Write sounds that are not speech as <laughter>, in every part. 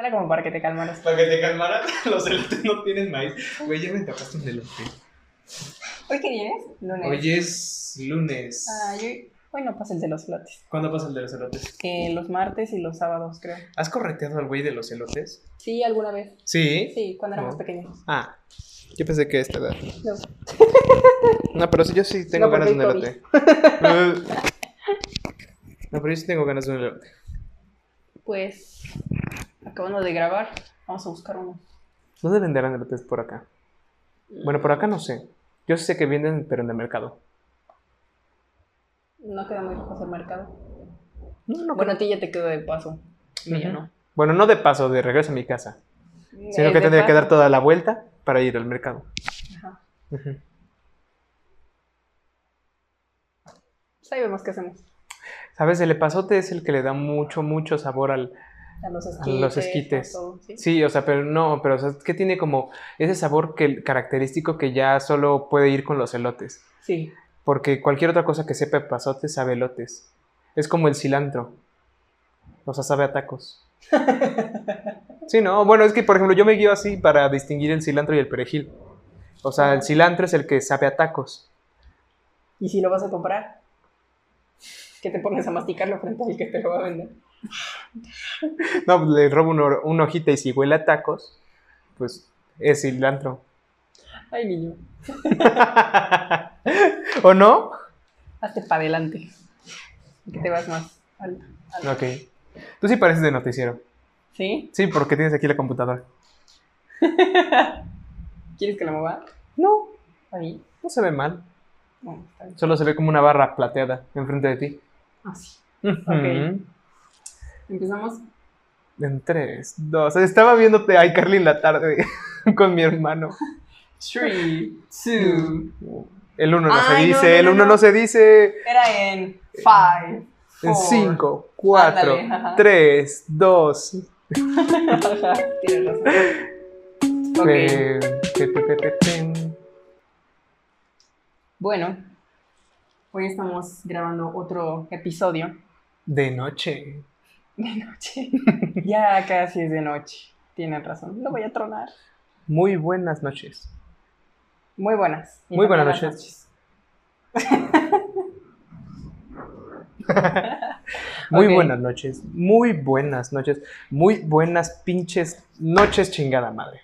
Era como para que te calmaras. Para que te calmaras, <laughs> los elotes no tienen maíz. Güey, ya me tapaste un elote. ¿Hoy qué día es? Lunes. Hoy es lunes. Ah, yo... Hoy no pasa el de los elotes. ¿Cuándo pasa el de los elotes? Eh, los martes y los sábados, creo. ¿Has correteado al güey de los elotes? Sí, alguna vez. Sí. Sí, cuando éramos No. pequeños. Ah, yo pensé que esta edad. No. <laughs> No, pero sí, yo sí tengo No, ganas de un elote. <laughs> no, pero yo sí tengo ganas de un elote. Pues, acabando de grabar, vamos a buscar uno. ¿Dónde venderán elotes por acá? Bueno, por acá no sé. Yo sé que venden, pero en el mercado. No queda muy lejos el mercado. No, no Bueno, a ti ya te quedó de paso. Ujú. no. Bueno, no de paso, de regreso a mi casa. Sino que tendría que dar toda la vuelta para ir al mercado. Ajá. Ujú. Pues ahí vemos qué hacemos. ¿Sabes? El epazote es el que le da mucho, mucho sabor al... A los A esquites. los esquites. a todo, ¿sí? Sí, o sea, pero no, pero o sea, es que tiene como ese sabor que, característico que ya solo puede ir con los elotes. Sí. Porque cualquier otra cosa que sepa epazote sabe elotes. Es como el cilantro. O sea, sabe a tacos. <laughs> Sí, no, bueno, es que por ejemplo yo me guío así para distinguir el cilantro y el perejil. O sea, el cilantro es el que sabe a tacos. ¿Y si lo vas a comprar? ¿Qué te pones a masticarlo frente al que te lo va a vender? <laughs> No, le robo una, una hojita y si huele a tacos, pues es cilantro. Ay, niño. <laughs> ¿O no? Hazte para adelante. Que te vas más alto. alto. Ok. Tú sí pareces de noticiero. ¿Sí? Sí, porque tienes aquí la computadora. <laughs> ¿Quieres que la mueva? No, Ahí. no se ve mal. Solo se ve como una barra plateada enfrente de ti. Así. Ujú. Empezamos. En tres, dos. Estaba viéndote a iCarly en la tarde <laughs> con mi hermano. 3, 2. El uno no se Ay, no, dice, no, el no, uno no. no se dice. Era en 5. En cinco, cuatro, Ándale, tres, dos. <laughs> Tienes razón. <laughs> Bueno, hoy estamos grabando otro episodio De noche. De noche. ya casi es de noche. Tienen razón. Lo voy a tronar. Muy buenas noches. Muy buenas. Muy buenas noches. <laughs> Muy buenas noches. Muy buenas noches. Muy buenas pinches noches, chingada madre.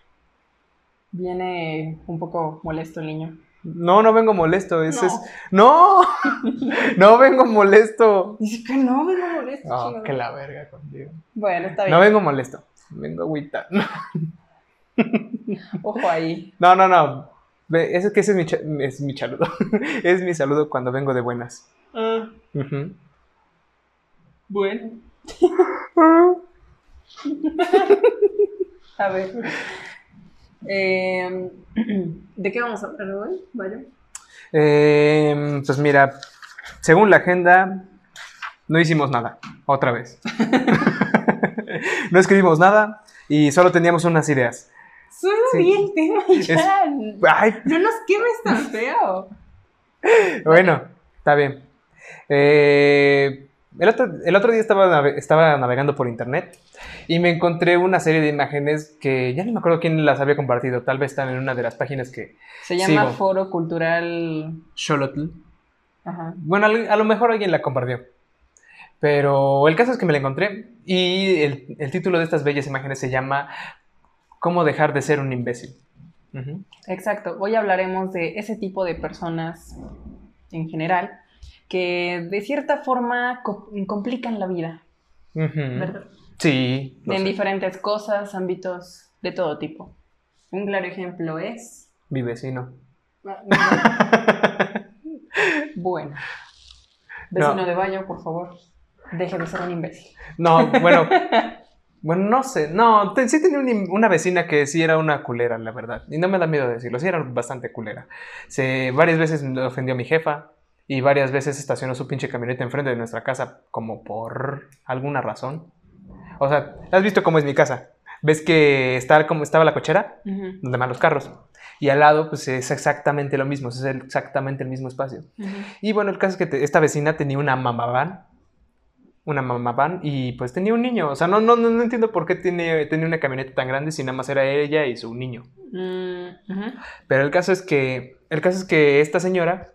Viene un poco molesto el niño. No, no vengo molesto. Es, No. es- No, <laughs> no vengo molesto. Dice que no, vengo molesto. Oh, chingado. que la verga contigo. Bueno, está bien. No vengo molesto. Vengo agüita. <laughs> Ojo ahí. No, no, no. Ve, Es que ese es mi, cha- es mi saludo. <laughs> Es mi saludo cuando vengo de buenas. Ah, bueno. A ver. Eh, <clears throat> ¿De qué vamos a hablar hoy? Vaya. Eh, pues mira, según la agenda, no hicimos nada. Otra vez. <laughs> <laughs> no escribimos nada y solo teníamos unas ideas. Solo Sí. vi el tema y ya. Ay, No nos quemes tan feo. <laughs> bueno, está bien. Eh, el, otro, el otro día estaba, nave- estaba navegando por internet y me encontré una serie de imágenes que ya no me acuerdo quién las había compartido. Tal vez están en una de las páginas que... Se llama Sigo. Foro Cultural. Xolotl. Ajá. Bueno, a lo mejor alguien la compartió. Pero el caso es que me la encontré y el, el título de estas bellas imágenes se llama ¿Cómo dejar de ser un imbécil? Ujú. Exacto. Hoy hablaremos de ese tipo de personas en general que de cierta forma co- complican la vida. ¿verdad? Sí. en sé. diferentes cosas, ámbitos de todo tipo. Un claro ejemplo es. Mi vecino. <laughs> Bueno. Vecino No. de Bayo, por favor, deje de ser un imbécil. No, bueno. <laughs> Bueno, no sé. No, te- sí tenía un una vecina que sí era una culera, la verdad. Y no me da miedo decirlo. Sí era bastante culera. Se, varias veces me ofendió a mi jefa. Y varias veces estacionó su pinche camioneta enfrente de nuestra casa como por alguna razón. O sea, ¿has visto cómo es mi casa? ¿Ves que está como estaba la cochera? Ujú, Donde van los carros. Y al lado, pues es exactamente lo mismo. Es exactamente el mismo espacio. ujú. Y bueno, el caso es que te- esta vecina tenía una mamá van una mamá van y pues tenía un niño. O sea, no, no, no, entiendo por qué tiene, tenía una camioneta tan grande si nada más era ella y su niño. Mm, ujú. Pero el caso es que, el caso es que esta señora,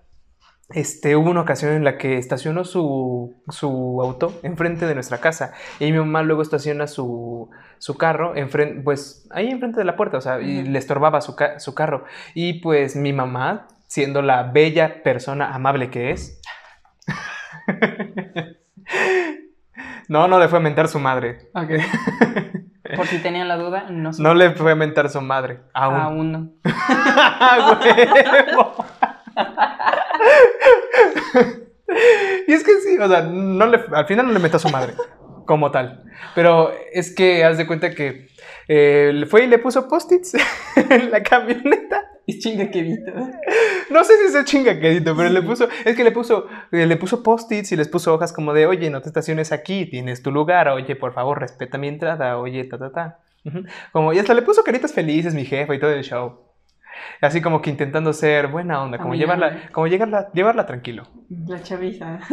este, hubo una ocasión en la que estacionó su, su auto enfrente de nuestra casa y mi mamá luego estaciona su, su carro enfrente, pues ahí enfrente de la puerta, o sea, y le estorbaba su, ca- su carro. Y pues mi mamá, siendo la bella persona amable que es, <laughs> no, no le fue a mentar su madre. Ok. <laughs> Por si tenían la duda, no sé. No le fue a mentar su madre. Aún. Aún no. <laughs> <laughs> Y es que sí, o sea, no le, al final no le metió a su madre, como tal. Pero es que haz de cuenta que eh, fue y le puso post-its <laughs> en la camioneta. Es chinga quedito. No sé si es el chingaquedito, pero le puso, es que le puso, eh, le puso post-its y les puso hojas como de, oye, no te estaciones aquí, tienes tu lugar, oye, por favor, respeta mi entrada, oye, ta, ta, ta. Como, y hasta le puso caritas felices, mi jefa y todo el show. Así como que intentando ser buena onda, como llevarla, como llegarla, llevarla tranquilo. La chaviza. <laughs>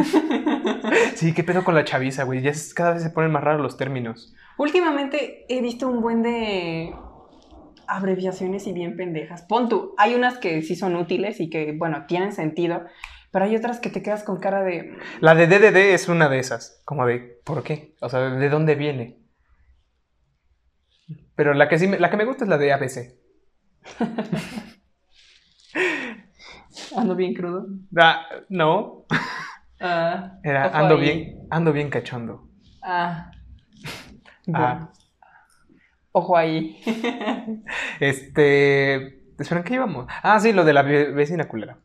Sí, qué pedo con la chaviza, güey. Ya es- cada vez se ponen más raros los términos. Últimamente he visto un buen de abreviaciones y bien pendejas. Pon tú, hay unas que sí son útiles y que, bueno, tienen sentido, pero hay otras que te quedas con cara de... La de DDD es una de esas. Como de, ¿por qué? O sea, ¿de dónde viene? Pero la que sí me, la que me gusta es la de ABC. <laughs> Ando bien crudo. Ah, no. Ah, Era ando ahí. bien, ando bien cachondo. Ah. <laughs> Ah. Bueno. Ojo ahí. <laughs> Este. Esperen, ¿qué íbamos? Ah, sí, lo de la ve- vecina culera.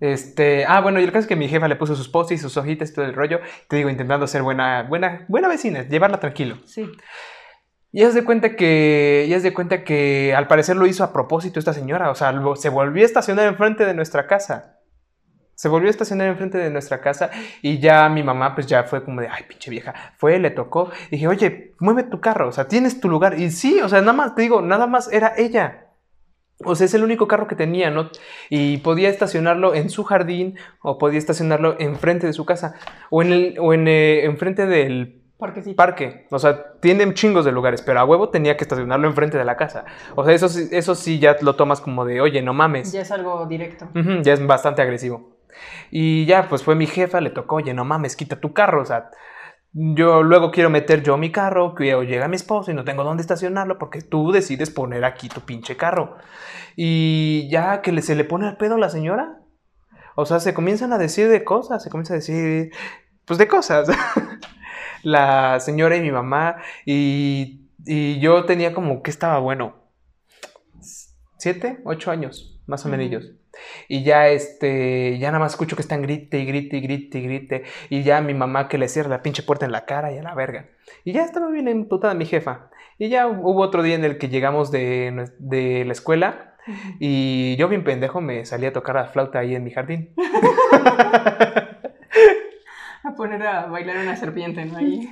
Este. Ah, bueno, y el caso es que mi jefa le puso sus posts y sus hojitas y todo el rollo. Te digo, intentando ser buena, buena, buena vecina, llevarla tranquilo. sí. Y haz de cuenta que. Y haz de cuenta que al parecer lo hizo a propósito esta señora. O sea, se volvió a estacionar enfrente de nuestra casa. Se volvió a estacionar enfrente de nuestra casa y ya mi mamá pues ya fue como de, ay, pinche vieja, fue, le tocó. Y dije, oye, mueve tu carro, o sea, tienes tu lugar. Y sí, o sea, nada más, te digo, nada más era ella. O sea, es el único carro que tenía, ¿no? Y podía estacionarlo en su jardín o podía estacionarlo enfrente de su casa o en el, o en, eh, enfrente del Porque sí. parque. O sea, tienen chingos de lugares, pero a huevo tenía que estacionarlo enfrente de la casa. O sea, eso, eso sí ya lo tomas como de, oye, no mames. Ya es algo directo. Ujú, ya es bastante agresivo. Y ya, pues fue mi jefa, le tocó, oye, no mames, quita tu carro. O sea, yo luego quiero meter yo mi carro, que llega mi esposo y no tengo dónde estacionarlo porque tú decides poner aquí tu pinche carro. Y ya que se le pone al pedo a la señora. O sea, se comienzan a decir de cosas, se comienza a decir, pues de cosas. <laughs> la señora y mi mamá. Y, y yo tenía como que estaba bueno. Siete, ocho años, más o menos. Y ya este, ya nada más escucho que están grite y grite y grite y grite. Y ya mi mamá que le cierra la pinche puerta en la cara y a la verga. Y ya estaba bien emputada mi jefa. Y ya hubo otro día en el que llegamos de, de la escuela y yo bien pendejo me salí a tocar la flauta ahí en mi jardín. <laughs> <laughs> A poner a bailar una serpiente, ¿no? Ahí.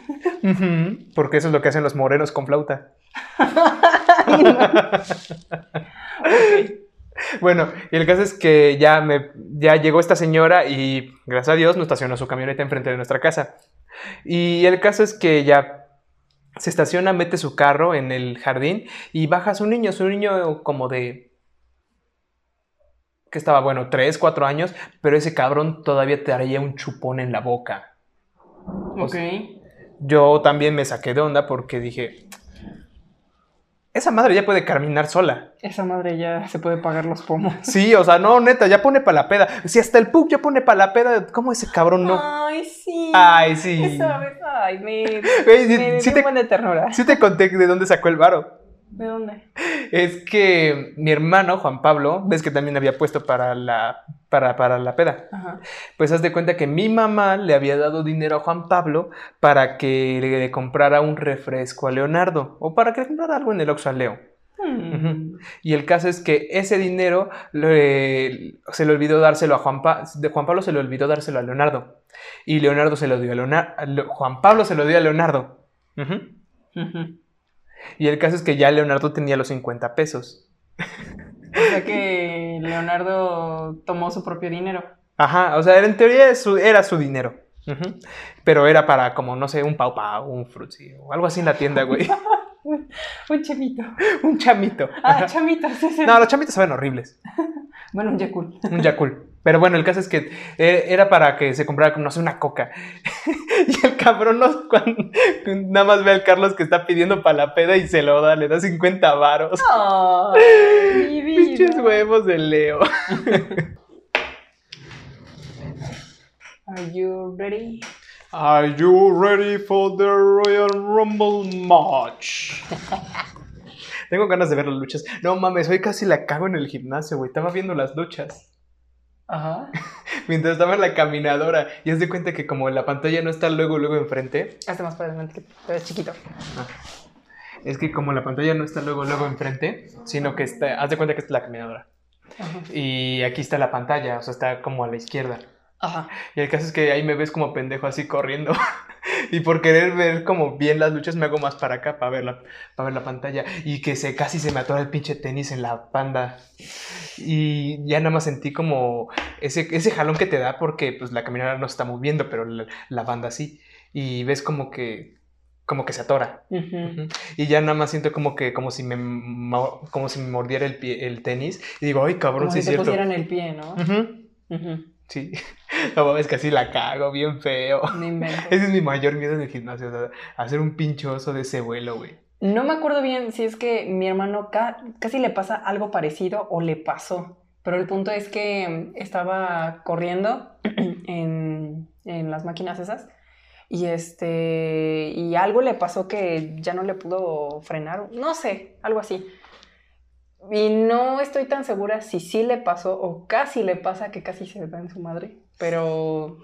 Porque eso es lo que hacen los morenos con flauta. <laughs> Bueno, y el caso es que ya, me, ya llegó esta señora y gracias a Dios nos estacionó su camioneta enfrente de nuestra casa. Y el caso es que ya se estaciona, mete su carro en el jardín y baja su niño, su niño como de... que estaba, bueno, 3, 4 años, pero ese cabrón todavía traía un chupón en la boca. Ok. Yo también me saqué de onda porque dije, esa madre ya puede caminar sola. Esa madre ya se puede pagar los pomos. <laughs> Sí, o sea, no, neta, ya pone para la peda. Si hasta el pug ya pone para la peda, ¿cómo ese cabrón no? Ay, sí. Ay, sí. Esa vez, ay, me. Me sí te- ternura. Sí te conté de dónde sacó el varo. ¿De dónde? Es que mi hermano, Juan Pablo, ves que también había puesto para la, para, para la peda. Ajá. Pues haz de cuenta que mi mamá le había dado dinero a Juan Pablo para que le, le comprara un refresco a Leonardo. O para que le comprara algo en el Oxxo a Leo. Hmm. Y el caso es que ese dinero le- se le olvidó dárselo a Juan Pablo, de Juan Pablo se le olvidó dárselo a Leonardo. Y Leonardo se lo dio a Leonardo. Juan Pablo se lo dio a Leonardo. Y el caso es que ya Leonardo tenía los 50 pesos. O sea que Leonardo tomó su propio dinero. Ajá, o sea, en teoría su- era su dinero. Pero era para como, no sé, un pau pau, un frutzi o algo así en la tienda, güey. <laughs> Un chamito. un chamito. Ah, Ajá. chamito, sí, sí. No, los chamitos saben horribles. <laughs> Bueno, un Yakul. Un Yakul. Pero bueno, el caso es que eh, era para que se comprara, no sé, una coca. <laughs> y el cabrón no, cuando- nada más ve al Carlos que está pidiendo para la peda y se lo da, le da 50 varos. Vida. Pinches huevos de Leo. <laughs> Are you ready? Are you ready for the Royal Rumble match? <laughs> Tengo ganas de ver las luchas. No mames, hoy casi la cago en el gimnasio, güey. Estaba viendo las luchas. Ajá. <laughs> Mientras estaba en la caminadora. Y haz de cuenta que como la pantalla no está luego, luego enfrente. Hazte más para adelante, que te ves chiquito. Es que como la pantalla no está luego, luego enfrente, sino que está, haz de cuenta que es la caminadora. Ajá. Y aquí está la pantalla, o sea, está como a la izquierda. Ajá. Y el caso es que ahí me ves como pendejo así corriendo. <laughs> y por querer ver como bien las luchas me hago más para acá para ver la, para ver la pantalla. Y que se, casi se me atora el pinche tenis en la panda. Y ya nada más sentí como ese, ese jalón que te da porque pues la caminadora no está moviendo, pero la, la banda sí. Y ves como que, como que se atora. Ujú. Ujú. Y ya nada más siento como que, como si me, mo- como si me mordiera el, pie, el tenis. Y digo, ay cabrón, Como sí si es te cierto. pusieran el pie, ¿no? Ujú. Ujú. Sí. <laughs> No mames, casi la cago bien feo. Ese es mi mayor miedo en el gimnasio, o sea, hacer un pinchoso de ese vuelo, güey. No me acuerdo bien si es que mi hermano ca- casi le pasa algo parecido o le pasó. Pero el punto es que estaba corriendo <clears throat> en, en las máquinas esas y este y algo le pasó que ya no le pudo frenar, no sé, algo así. Y no estoy tan segura si sí le pasó o casi le pasa que casi se da en su madre, pero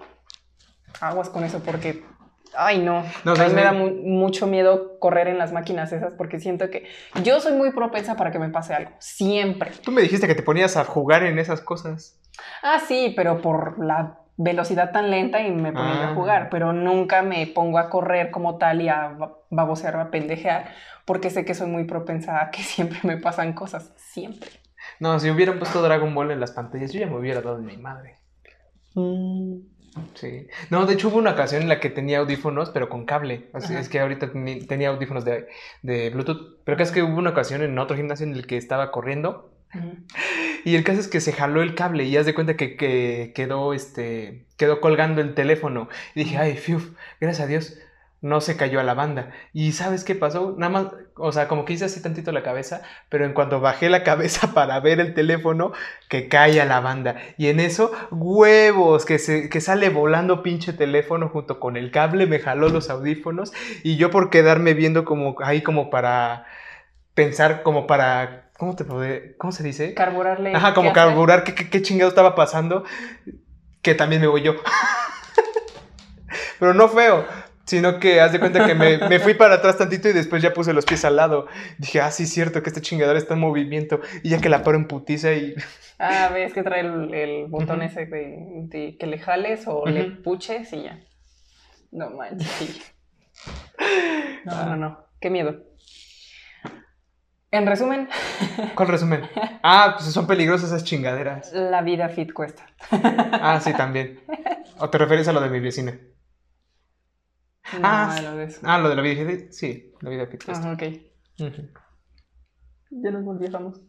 aguas con eso porque ay no, No, a o sea, mí me da mu- mucho miedo correr en las máquinas esas porque siento que yo soy muy propensa para que me pase algo, siempre. Tú me dijiste que te ponías a jugar en esas cosas. Ah, sí, pero por la velocidad tan lenta y me ponía yo Ah. a jugar, pero nunca me pongo a correr como tal y a babosear a pendejear, porque sé que soy muy propensa a que <laughs> siempre me pasan cosas, siempre. No, si hubieran puesto Dragon Ball en las pantallas, yo ya me hubiera dado en mi madre. Sí. No, de hecho hubo una ocasión en la que tenía audífonos, pero con cable. O sea, es que ahorita tenía audífonos de, de Bluetooth. Pero es que hubo una ocasión en otro gimnasio en el que estaba corriendo. Y el caso es que se jaló el cable y haz de cuenta que, que quedó, este, quedó colgando el teléfono. Y dije, ay, fiu, gracias a Dios, no se cayó a la banda. ¿Y sabes qué pasó? Nada más, o sea, como que hice así tantito la cabeza, pero en cuanto bajé la <laughs> cabeza para ver el teléfono, que cae a la banda. Y en eso, huevos, que, se, que sale volando pinche teléfono junto con el cable, me jaló los audífonos. Y yo por quedarme viendo como ahí como para pensar, como para... ¿Cómo te puede, ¿Cómo se dice? Carburarle. Ajá, como ¿qué carburar qué, qué, qué chingado estaba pasando, que también me voy yo. <laughs> Pero no feo, sino que haz de cuenta que me, me fui para atrás tantito y después ya puse los pies al lado. Dije, ah, sí, cierto, que este chingador está en movimiento. Y ya que la paro en putiza y... Ah, ves que trae el, el botón ese de, de que le jales o le puches y ya. No manches. sí. <laughs> No, Ah. no, no. Qué miedo. En resumen, ¿Cuál resumen? <laughs> Ah, pues son peligrosas esas chingaderas. la vida fit cuesta. Ah, sí, también. ¿O te refieres a lo de mi vecina? No, Ah, lo de eso. Ah, lo de la vida. Sí, la vida fit Ajá, ok. Ya nos volvíamos.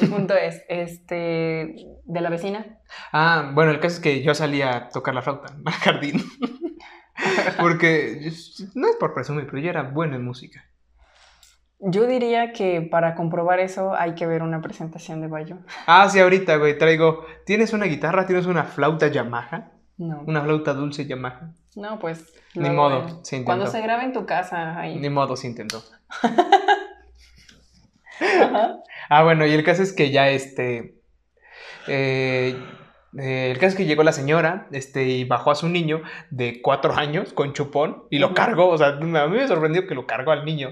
El punto es, este, de la vecina. Ah, bueno, el caso es que yo salí a tocar la flauta al jardín. <laughs> Porque no es por presumir, pero yo era bueno en música. Yo diría que para comprobar eso hay que ver una presentación de Bayo. Ah, sí, ahorita, güey, traigo. ¿Tienes una guitarra? ¿Tienes una flauta Yamaha? No. Una flauta dulce Yamaha. No, pues. Ni modo, eh, se intentó. Cuando se grabe en tu casa, ahí. Ni modo, se intentó. Ajá. Ah, bueno, y el caso es que ya este. eh, eh, el caso es que llegó la señora este, y bajó a su niño de cuatro años con chupón y lo cargó. O sea, a mí me sorprendió que lo cargó al niño.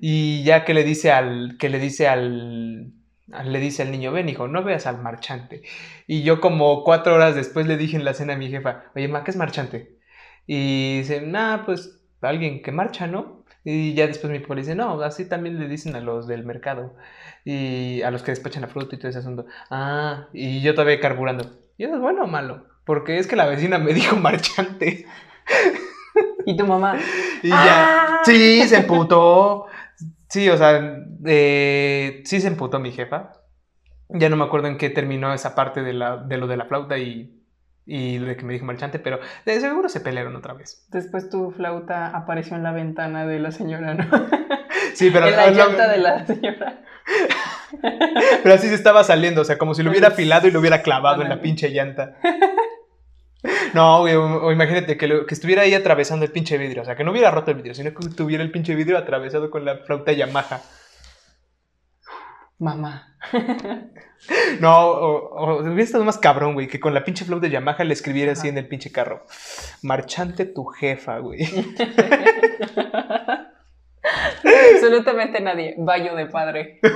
Y ya que le dice al, que le dice al, al- le dice al niño, ven hijo, no veas al marchante. Y yo como cuatro horas después le dije en la cena a mi jefa, oye, ma, ¿qué es marchante? Y dice, nah, pues alguien que marcha, ¿no? Y ya después mi papá dice, no, así también le dicen a los del mercado y a los que despachan la fruta y todo ese asunto. Ah, y yo todavía carburando. ¿Y eso es bueno o malo? Porque es que la vecina me <laughs> dijo marchante. ¿Y tu mamá? <laughs> Y ya. ¡Ah! Sí, se emputó. Sí, o sea, eh, sí se emputó mi jefa. Ya no me acuerdo en qué terminó esa parte de, la, de lo de la flauta y, y de que me dijo marchante, pero de seguro se pelearon otra vez. Después tu flauta apareció en la ventana de la señora, ¿no? <laughs> Sí, pero, en la lo- llanta de la señora. <laughs> pero así se estaba saliendo, o sea, como si lo hubiera afilado y lo hubiera clavado en la pinche llanta. <laughs> No, güey, o, o imagínate que, lo- que estuviera ahí atravesando el pinche vidrio, o sea, que no hubiera roto el vidrio, sino que tuviera el pinche vidrio atravesado con la flauta Yamaha. Mamá. <laughs> No, o, o hubiera estado más cabrón, güey, que con la pinche flauta Yamaha le escribiera así en el pinche carro. Marchante tu jefa, güey. <laughs> Absolutamente nadie. Bayo de padre. <laughs>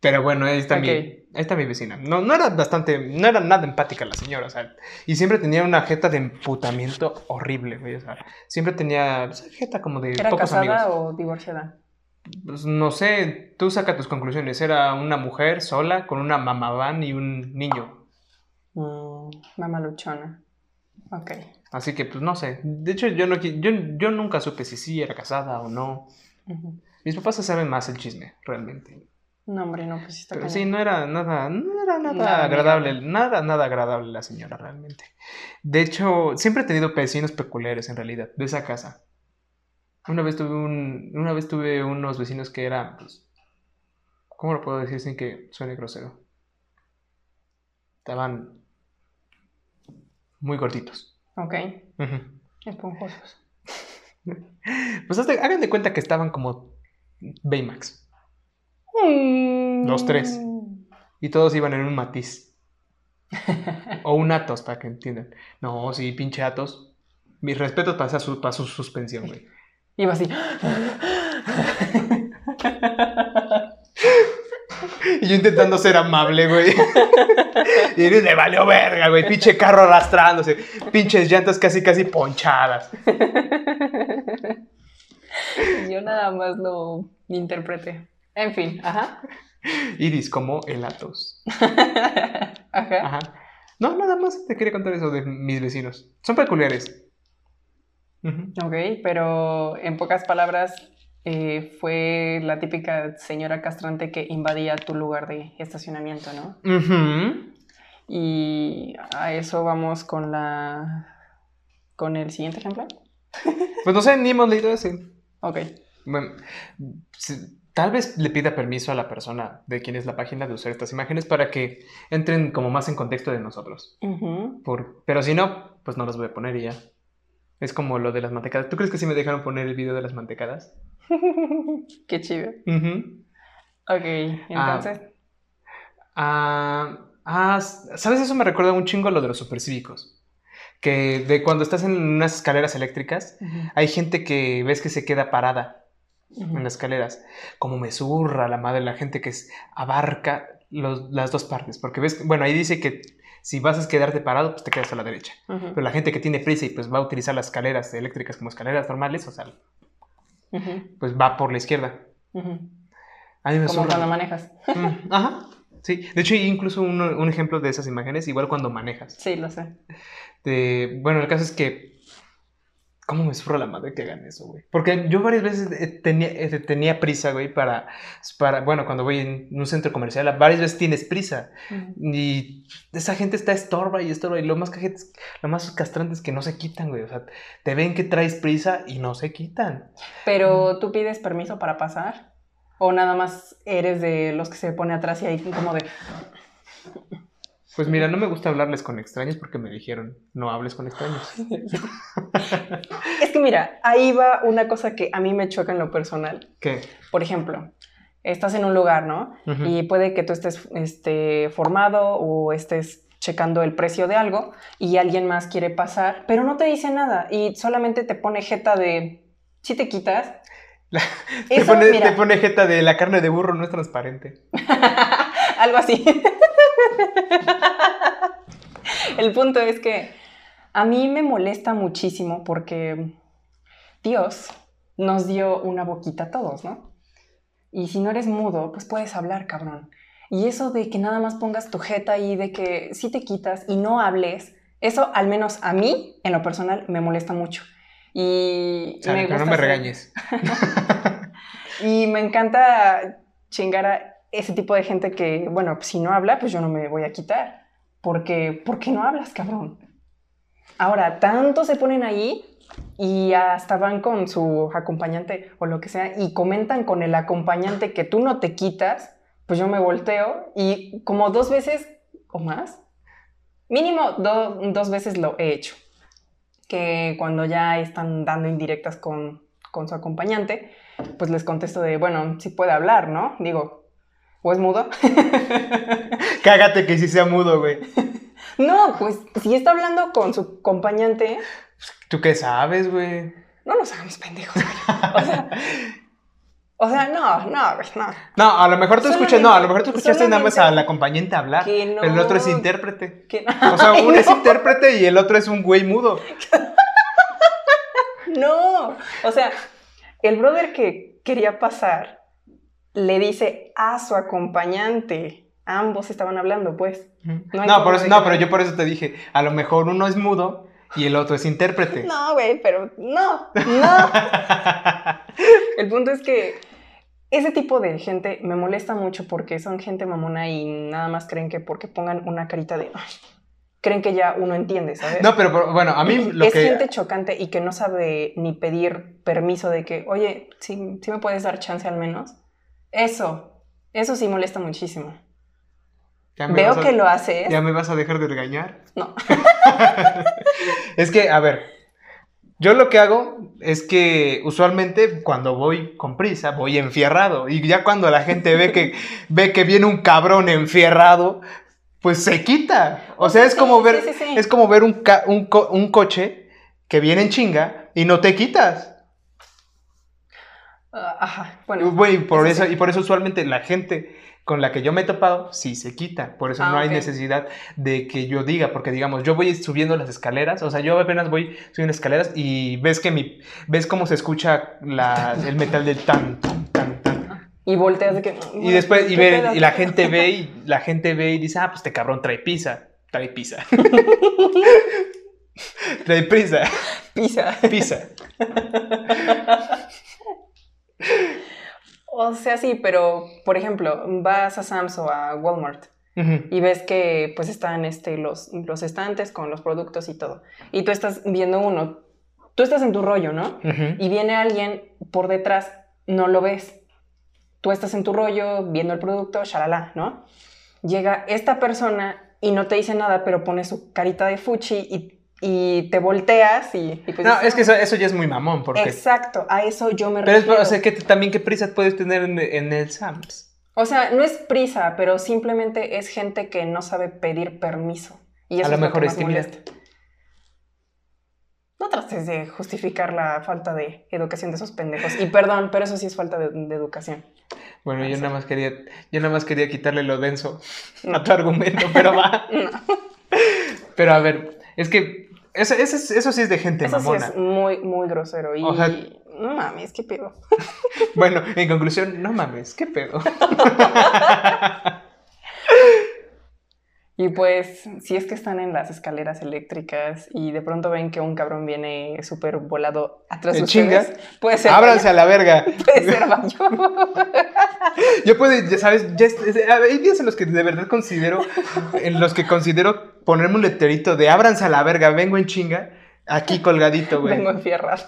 Pero bueno, ahí está, mi, Ok. ahí está mi vecina. No, no era bastante, no era nada empática la señora, o sea, y siempre tenía una jeta de emputamiento horrible, güey, o sea, siempre tenía esa jeta como de ¿Era pocos casada amigos. o divorciada? Pues, no sé, tú saca tus conclusiones. Era una mujer sola con una mamaván y un niño. Mm, mamá luchona. Ok. Así que, pues no sé. De hecho, yo, no, yo, yo nunca supe si sí era casada o no. Mis papás se saben más el chisme, realmente. No, hombre, no, pues está Pero cañón. sí, no era nada, no era nada, Nada agradable, nada, nada agradable la señora realmente. De hecho, siempre he tenido vecinos peculiares en realidad, de esa casa. Una vez tuve un, una vez tuve unos vecinos que eran, pues, ¿cómo lo puedo decir sin que suene grosero? Estaban muy gorditos. Ok. Esponjosos. <laughs> Pues hazte- hagan de cuenta que estaban como Baymax. Los tres. Y todos iban en un matiz. <laughs> O un Atos, para que entiendan. No, sí, pinche Atos. Mis respetos para su, para su suspensión, güey. Iba así. Y yo intentando ser amable, güey. Y le valió verga, güey. Pinche carro arrastrándose. Pinches llantas casi, casi ponchadas. Yo nada más lo interpreté. En fin, ajá. Iris como el Atos. <laughs> Ajá. Ajá. No, nada más te quería contar eso de mis vecinos. Son peculiares. Ujú. Ok, pero en pocas palabras, eh, fue la típica señora castrante que invadía tu lugar de estacionamiento, ¿no? Ujú. Y a eso vamos con la. con el siguiente ejemplo. <laughs> Pues no sé, ni hemos leído ese. Ok. Bueno, si- tal vez le pida permiso a la persona de quien es la página de usar estas imágenes para que entren como más en contexto de nosotros. Ujú. Por, pero si no, pues no las voy a poner y ya. Es como lo de las mantecadas. ¿Tú crees que sí me dejaron poner el video de las mantecadas? <laughs> Qué chido. Ujú. Ok, entonces. Ah, ah, ¿sabes? Eso me recuerda un chingo lo de los supercívicos. Que de cuando estás en unas escaleras eléctricas, hay gente que ves que se queda parada en las escaleras. Como me zurra la madre, la gente que es- abarca los- las dos partes. Porque ves, bueno, ahí dice que si vas a quedarte parado, pues te quedas a la derecha. Pero la gente que tiene prisa y pues va a utilizar las escaleras eléctricas como escaleras normales, o sea, pues va por la izquierda. A mí me Como cuando manejas. Mm, Ajá. Sí, de hecho incluso un, un ejemplo de esas imágenes, igual cuando manejas. Sí, lo sé. De, bueno, el caso es que... ¿Cómo me zurra la madre que hagan eso, güey? Porque yo varias veces eh, tenía, eh, tenía prisa, güey, para, para... Bueno, cuando voy en un centro comercial, varias veces tienes prisa. Ujú. Y esa gente está estorba y estorba. Y lo más, cajete es- lo más castrante es que no se quitan, güey. O sea, te ven que traes prisa y no se quitan. Pero tú pides permiso para pasar. O nada más eres de los que se pone atrás y ahí como de. Pues mira, no me gusta hablarles con extraños porque me dijeron, no hables con extraños. <laughs> Es que mira, ahí va una cosa que a mí me choca en lo personal. ¿Qué? Por ejemplo, estás en un lugar, ¿no? Y puede que tú estés este, formado o estés checando el precio de algo y alguien más quiere pasar, pero no te dice nada y solamente te pone jeta de si te quitas. Te Eso, pone, te pone jeta de la carne de burro no es transparente. <laughs> algo así. <laughs> el punto es que a mí me molesta muchísimo porque Dios nos dio una boquita a todos, ¿no? Y si no eres mudo, pues puedes hablar, cabrón. Y eso de que nada más pongas tu jeta y de que si te quitas y no hables, eso al menos a mí, en lo personal, me molesta mucho. Y me pero no gusta me hacer- regañes. <laughs> Y me encanta chingar a ese tipo de gente que, bueno, si no habla, pues yo no me voy a quitar. Porque, ¿por qué no hablas, cabrón? Ahora, tanto se ponen ahí y hasta van con su acompañante o lo que sea y comentan con el acompañante que tú no te quitas, pues yo me volteo y como dos veces o más, mínimo do- dos veces lo he hecho. Que cuando ya están dando indirectas con, con su acompañante, pues les contesto de, bueno, si puede hablar, ¿no? Digo, ¿o es mudo? <laughs> Cágate que sí sea mudo, güey. <laughs> no, pues si está hablando con su acompañante, ¿Tú qué sabes, güey? no nos hagamos pendejos. güey. O sea, o sea, no, no, güey, no. No, a lo mejor tú escuchas, no, a lo mejor tú escuchaste nada más solamente- al acompañante hablar, Que no. pero el otro es intérprete. Que- O sea, <laughs> uno es no. intérprete y el otro es un güey mudo. No, o sea, el brother que quería pasar le dice a su acompañante, ambos estaban hablando, pues. No, hay por eso, no, pero yo por eso te dije, a lo mejor uno es mudo y el otro es intérprete. No, güey, pero no, no. <laughs> El punto es que ese tipo de gente me molesta mucho porque son gente mamona y nada más creen que porque pongan una carita de... Creen que ya uno entiende, ¿sabes? No, pero bueno, a mí lo es que... gente chocante y que no sabe ni pedir permiso de que, oye, si me puedes dar chance al menos. Eso, eso sí molesta muchísimo. Veo a- que lo haces. ¿Ya me vas a dejar de regañar? No. <laughs> Es que, a ver, yo lo que hago es que usualmente cuando voy con prisa, voy enfierrado. Y ya cuando la gente ve que, <laughs> ve que viene un cabrón enfierrado, pues se quita. O sea, es Sí, como ver, sí, sí, sí. es como ver un, ca- un, co- un coche que viene en chinga y no te quitas. Ah, ajá, bueno. Güey, por eso eso, sí. y por eso usualmente la gente con la que yo me he topado, sí se quita. Por eso Ah, no hay necesidad de que yo diga, porque digamos, yo voy subiendo las escaleras, o sea, yo apenas voy subiendo escaleras y ves que mi, ves cómo se escucha la, <laughs> el metal del tan, tan, tan, tan. Y volteas de que... Y después, y, ¿qué ve- y la gente ve y la gente ve y dice, ah, pues este cabrón trae pizza, trae pizza. <laughs> <laughs> trae prisa, Pisa. pizza. O sea, sí, pero, por ejemplo, vas a Sam's o a Walmart y ves que pues están este, los, los estantes con los productos y todo. Y tú estás viendo uno. Tú estás en tu rollo, ¿no? Y viene alguien por detrás, no lo ves. Tú estás en tu rollo viendo el producto, shalala, ¿no? Llega esta persona y no te dice nada, pero pone su carita de fuchi y, y te volteas y, y pues No, es que eso, eso ya es muy mamón, porque... Exacto, a eso yo me Pero es, refiero. o sea, que también qué prisa puedes tener en, en el Sams. O sea, no es prisa, pero simplemente es gente que no sabe pedir permiso. Y eso A lo es mejor que es más tímida. molesta. No trates de justificar la falta de educación de esos pendejos. Y perdón, pero eso sí es falta de, de educación. Bueno, Ah, yo nada más quería, yo nada más quería quitarle lo denso a tu argumento, pero va. <laughs> No, Pero a ver, es que eso, eso, es- eso sí es de gente eso sí es muy, muy grosero. Y O sea- no mames, qué pedo. <laughs> Bueno, en conclusión, no mames, qué pedo. <laughs> Y pues, si es que están en las escaleras eléctricas y de pronto ven que un cabrón viene súper volado atrás de En chinga. ustedes, puede ser. Ábranse a la verga. <laughs> Puede ser <laughs> Bayo. Yo puedo, ya sabes, ya hay días en los que de verdad considero, en los que considero ponerme un letrerito de ábranse a la verga, vengo en chinga, aquí colgadito, güey. Vengo <laughs> Vengo, enfierrado.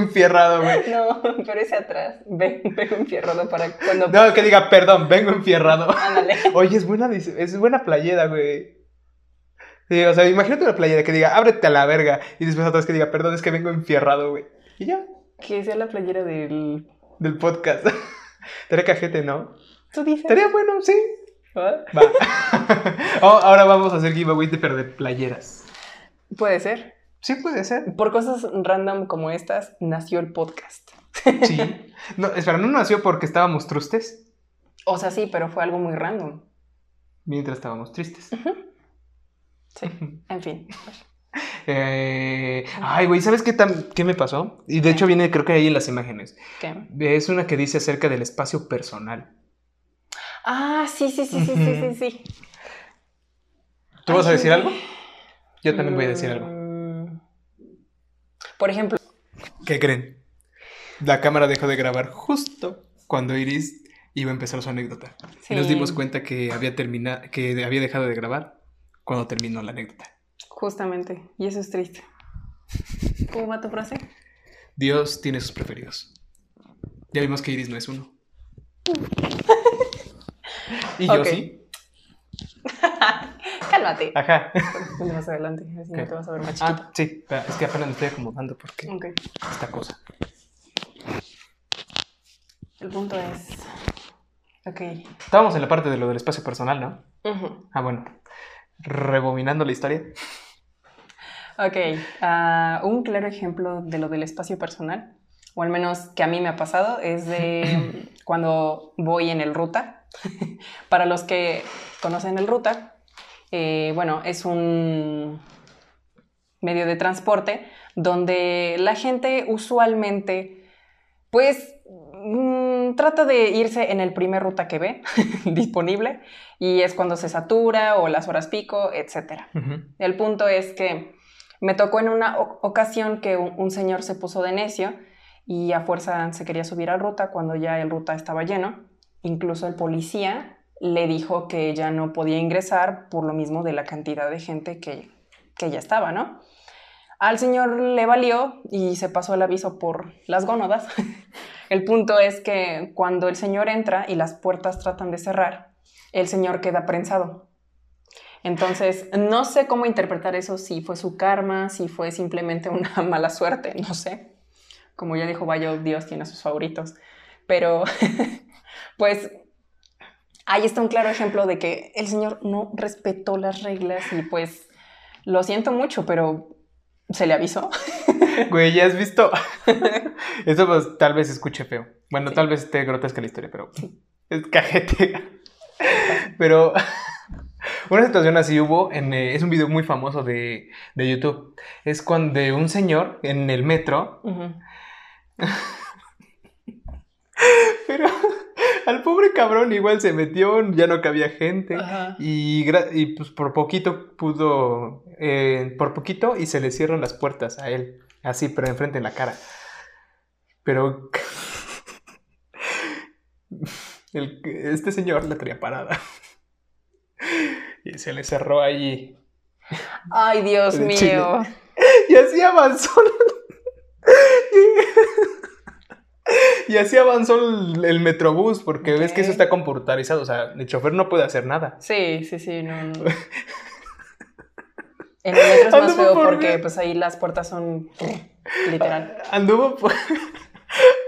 enfierrado, güey. No, pero ese atrás. Ven, vengo enfierrado para cuando. No, que diga, perdón, vengo enfierrado. Ándale. <laughs> Oye, es buena, es buena playera, güey. Sí, o sea, imagínate una playera que diga, ábrete a la verga. Y después vez que diga, perdón, es que vengo enfierrado, güey. Y ya, Que sea la playera del. del podcast. <laughs> Estaría cajete, ¿no? Tú dices. Estaría bueno, sí. ¿Ah? Va. Oh, ahora vamos a hacer giveaway de pero de playeras. Puede ser. Sí, puede ser. Por cosas random como estas, nació el podcast. Sí. No, espera, no nació porque estábamos trustes O sea, sí, pero fue algo muy random. mientras estábamos tristes. Sí, en fin. <laughs> Eh, ay, güey, ¿sabes qué, qué me pasó? Y de hecho viene, creo que ahí en las imágenes. ¿Qué? Es una que dice acerca del espacio personal. Ah, sí, sí, sí, sí, sí, sí, sí. ¿Tú vas a decir algo? Yo también voy a decir algo. Por ejemplo, ¿Qué creen? La cámara dejó de grabar justo cuando Iris iba a empezar su anécdota. Y nos dimos cuenta que había terminado, que había dejado de grabar cuando terminó la anécdota. justamente, y eso es triste. ¿Cómo va tu frase? Dios tiene sus preferidos. Ya vimos que Iris no es uno. <laughs> y yo Ok. sí. <laughs> Cálmate. Ajá. Ponte más adelante, así no Ok. te vas a ver más chiquito. Ah, sí. Es que apenas me estoy acomodando porque Ok. esta cosa. El punto es. Ok. Estábamos en la parte de lo del espacio personal, ¿no? Ujú. Ah, bueno. Rebominando la historia. Ok. ah, un claro ejemplo de lo del espacio personal, o al menos que a mí me ha pasado, es de <laughs> cuando voy en el ruta. <laughs> Para los que conocen el ruta, eh, bueno, es un medio de transporte donde la gente usualmente, pues, mm, trata de irse en el primer ruta que ve <laughs> disponible y es cuando se satura o las horas pico. Ujú. El punto es que me tocó en una ocasión que un, un señor se puso de necio y a fuerza se quería subir al ruta cuando ya el ruta estaba lleno. Incluso el policía le dijo que ya no podía ingresar por lo mismo de la cantidad de gente que, que ya estaba, ¿no? Al señor le valió y se pasó el aviso por las gónadas. <laughs> el punto es que cuando el señor entra y las puertas tratan de cerrar, el señor queda prensado. Entonces, no sé cómo interpretar eso, si fue su karma, si fue simplemente una <laughs> mala suerte, no sé. Como ya dijo Bayo, Dios tiene sus favoritos. Pero, <laughs> pues, ahí está un claro ejemplo de que el Señor no respetó las reglas y pues, lo siento mucho, pero se le avisó. <laughs> Güey, ¿ya has visto? <laughs> Esto pues, tal vez escuche feo. Bueno, Sí. tal vez esté grotesca la historia, pero es cajete. Pero <laughs> una situación así hubo, en, eh, es un video muy famoso de, de YouTube. Es cuando un señor en el metro, pero al pobre cabrón igual se metió, ya no cabía gente. Y, pues por poquito pudo, eh, por poquito y se le cierran las puertas a él, así, pero enfrente en la cara. Pero <laughs> el- este señor la traía parada. Y se le cerró ahí. Ay, Dios mío. chile. Y así avanzó. <laughs> Y <laughs> así avanzó el, el metrobús, porque ves que eso está computarizado. O sea, el chofer no puede hacer nada. Sí, sí, sí, no, no. <laughs> En el metro es más Anduvo feo por porque pues ahí las puertas son <laughs> literal. Anduvo por,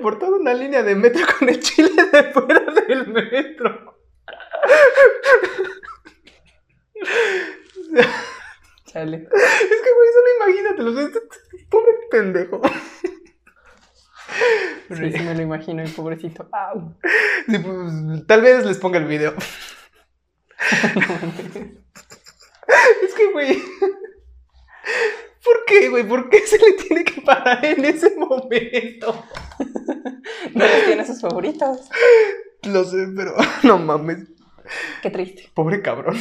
por toda una línea de metro con el chile de fuera del metro. Chale. Es que, güey, solo imagínatelo. este Pobre pendejo. <laughs> Sí, sí me lo imagino, el pobrecito. Au. Sí, pues, tal vez les ponga el video. <laughs> Es que, güey. ¿Por qué, güey? ¿Por qué se le tiene que parar en ese momento? No los tiene sus favoritos. Lo sé, pero <laughs> no mames. Qué triste. Pobre cabrón.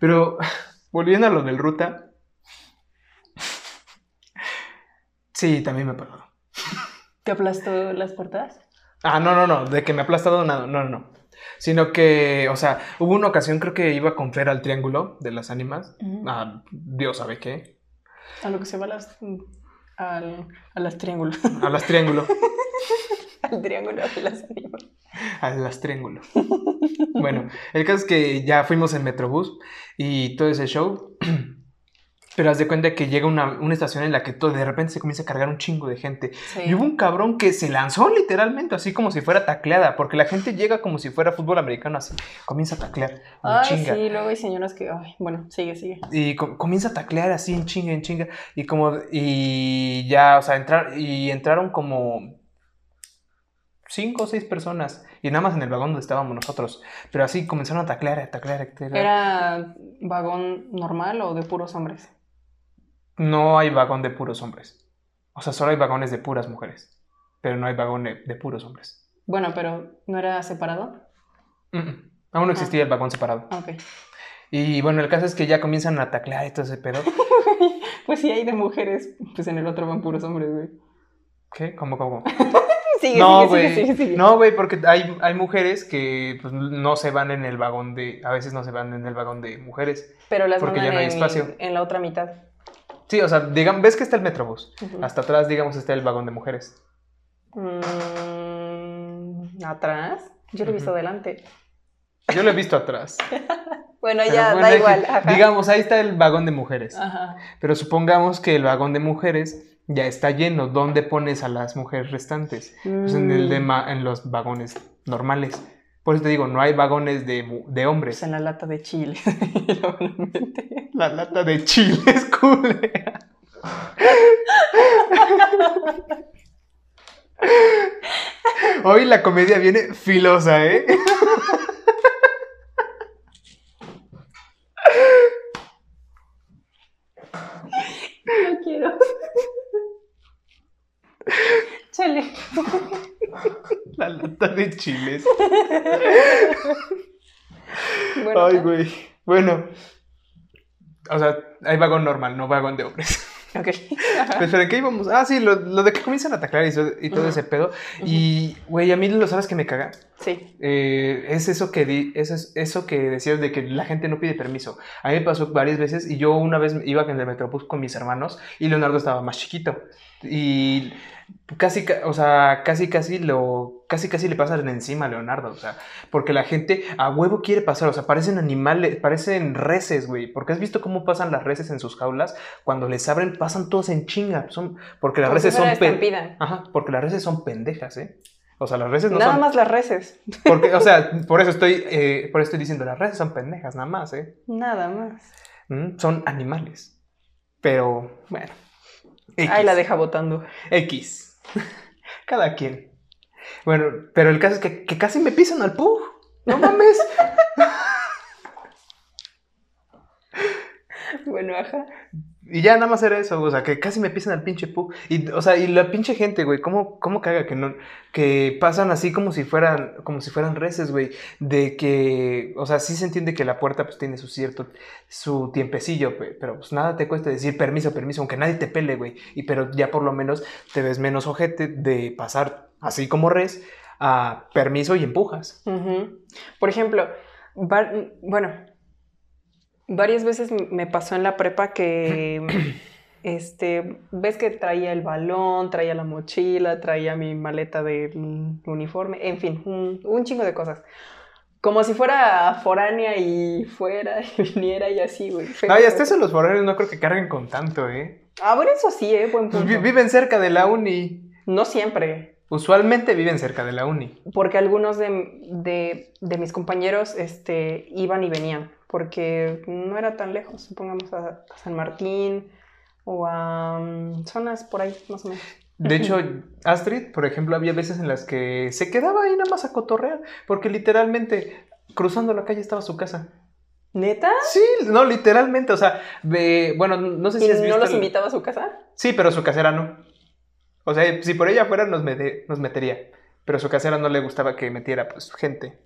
Pero volviendo a lo del ruta. Sí, también me pasado. ¿Te aplastó las puertas? Ah, no, no, no, de que me ha aplastado nada, no, no, no. Sino que, o sea, hubo una ocasión, creo que iba con Fer al triángulo de las ánimas. Ujú. Ah, Dios sabe qué. A lo que se va a las, al, a las triángulos. A las triángulo. <laughs> al triángulo de las ánimas. A las triángulo. Bueno, el caso es que ya fuimos en Metrobús y todo ese show. Pero haz de cuenta que llega una, una estación en la que todo, de repente se comienza a cargar un chingo de gente. Sí. Y hubo un cabrón que se lanzó literalmente, así como si fuera tacleada, porque la gente llega como si fuera fútbol americano, así, comienza a taclear, Ay, chinga. sí, luego hay señoras que. Ay, bueno, sigue, sigue. Y co- comienza a taclear así en chinga, en chinga. Y como, y ya, o sea, entrar, y entraron como cinco o seis personas. Y nada más en el vagón donde estábamos nosotros. Pero así comenzaron a taclear, a taclear, a taclear. ¿Era vagón normal o de puros hombres? No hay vagón de puros hombres. O sea, solo hay vagones de puras mujeres. Pero no hay vagón de, de puros hombres. Bueno, pero ¿no era separado? Mm, mm. Aún no existía el vagón separado. Ok. Y bueno, el caso es que ya comienzan a taclear y todo ese pedo. <laughs> Pues sí, hay de mujeres, pues en el otro van puros hombres, güey. ¿Qué? ¿Cómo, cómo? <laughs> Sigue, No, sigue, güey. sigue, sigue. No, güey, porque hay, hay mujeres que pues, no se van en el vagón de. A veces no se van en el vagón de mujeres. Pero las porque ya no hay en, espacio. en la otra mitad. Sí, o sea, digamos, ves que está el metrobús. Hasta atrás, digamos, está el vagón de mujeres. Mm, ¿Atrás? Yo lo he visto adelante. Yo lo he visto atrás. <laughs> Bueno, Pero ya, bueno, da igual. ajá. Digamos, ahí está el vagón de mujeres. Ajá. Pero supongamos que el vagón de mujeres ya está lleno. ¿Dónde pones a las mujeres restantes? Pues en, el de Mm, en los vagones normales. Por eso te digo, no hay vagones de, de pues hombres. en la lata de chile. <laughs> La lata de chiles, culera. Hoy la comedia viene filosa, ¿eh? No quiero. Chale. <laughs> La lata de chiles. <laughs> Bueno, Ay, güey. Bueno. O sea, hay vagón normal, no vagón de hombres. <laughs> ok. Pues, ¿pero qué íbamos? Ah, sí, lo, lo de que comienzan a atacar y, todo ese pedo. Y, güey, a mí lo sabes que me caga. Sí. Eh, es eso que di, eso, es, eso que decías de que la gente no pide permiso. A mí me pasó varias veces y yo una vez iba en el Metrobús con mis hermanos y Leonardo estaba más chiquito. Y casi, ca- o sea, casi, casi lo, casi, casi le pasan encima a Leonardo, o sea, porque la gente a huevo quiere pasar, o sea, parecen animales, parecen reses, güey, porque has visto cómo pasan las reses en sus jaulas, cuando les abren pasan todos en chinga, son, porque las Como reses son. Ajá, porque las reses son pendejas, ¿eh? O sea, las reses no Nada son más las reses. <laughs> porque, o sea, <laughs> por eso estoy, eh, por eso estoy diciendo, las redes son pendejas, nada más, ¿eh? Nada más. Mm, Son animales. Pero, bueno. X. Ahí la deja botando. X. <laughs> Cada quien. Bueno, pero el caso es que, que casi me pisan al pug. No mames. <laughs> Bueno, ajá. Y ya nada más era eso, o sea, que casi me pisan al pinche pug. Y, o sea, y la pinche gente, güey, ¿cómo, cómo caga que no, que pasan así como si fueran, como si fueran reses, güey? De que, o sea, sí se entiende que la puerta pues tiene su cierto, su tiempecillo, pe- pero pues nada te cuesta decir permiso, permiso, aunque nadie te pele, güey. Y pero ya por lo menos te ves menos ojete de pasar así como res a permiso y empujas. Por ejemplo, bueno, varias veces me pasó en la prepa que, <clears throat> este, ves que traía el balón, traía la mochila, traía mi maleta del uniforme, en fin, un, un chingo de cosas. Como si fuera foránea y fuera y <laughs> viniera y así, güey. Ay, como- hasta eso los foráneos no creo que carguen con tanto, ¿eh? Ah, bueno, eso sí, eh, buen Pues punto. vi- viven cerca de la uni. No siempre. Usualmente viven cerca de la uni. porque algunos de, de- de mis compañeros este, iban y venían, porque no era tan lejos, supongamos a, a San Martín o a mm, zonas por ahí, más o menos. De hecho, <laughs> Astrid, por ejemplo, había veces en las que se quedaba ahí nada más a cotorrear, porque literalmente cruzando la calle estaba su casa. ¿Neta? Sí, no, literalmente, o sea, ve- bueno, no sé ¿Y si has no visto los el- invitaba a su casa? Sí, pero su casera no. O sea, si por ella fuera nos, mete- nos metería, pero a su casera no le gustaba que metiera pues gente.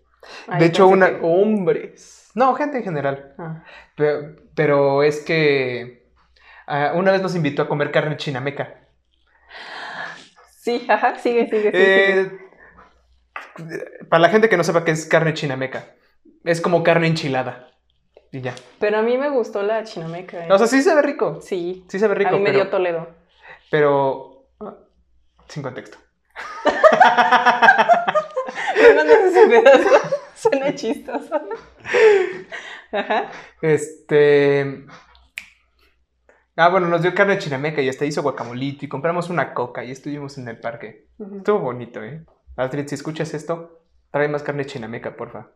Ay, De hecho, una- que hombres. No, gente en general. Ah. Pero, pero es que ah, una vez nos invitó a comer carne chinameca. Sí, ajá, sigue, sigue, sigue. Eh, para la gente que no sepa qué es carne chinameca, es como carne enchilada. Y ya. Pero a mí me gustó la chinameca. eh. O sea, sí se ve rico. sí, Sí se ve rico, a mí me pero, dio Toledo. pero ah, sin contexto. <laughs> Me mandas ese pedazo. Suena chistoso. Ajá. Este. Ah, bueno, nos dio carne chinameca y hasta hizo guacamolito y compramos una coca y estuvimos en el parque. Estuvo bonito, ¿eh? Astrid, si escuchas esto, trae más carne chinameca, porfa.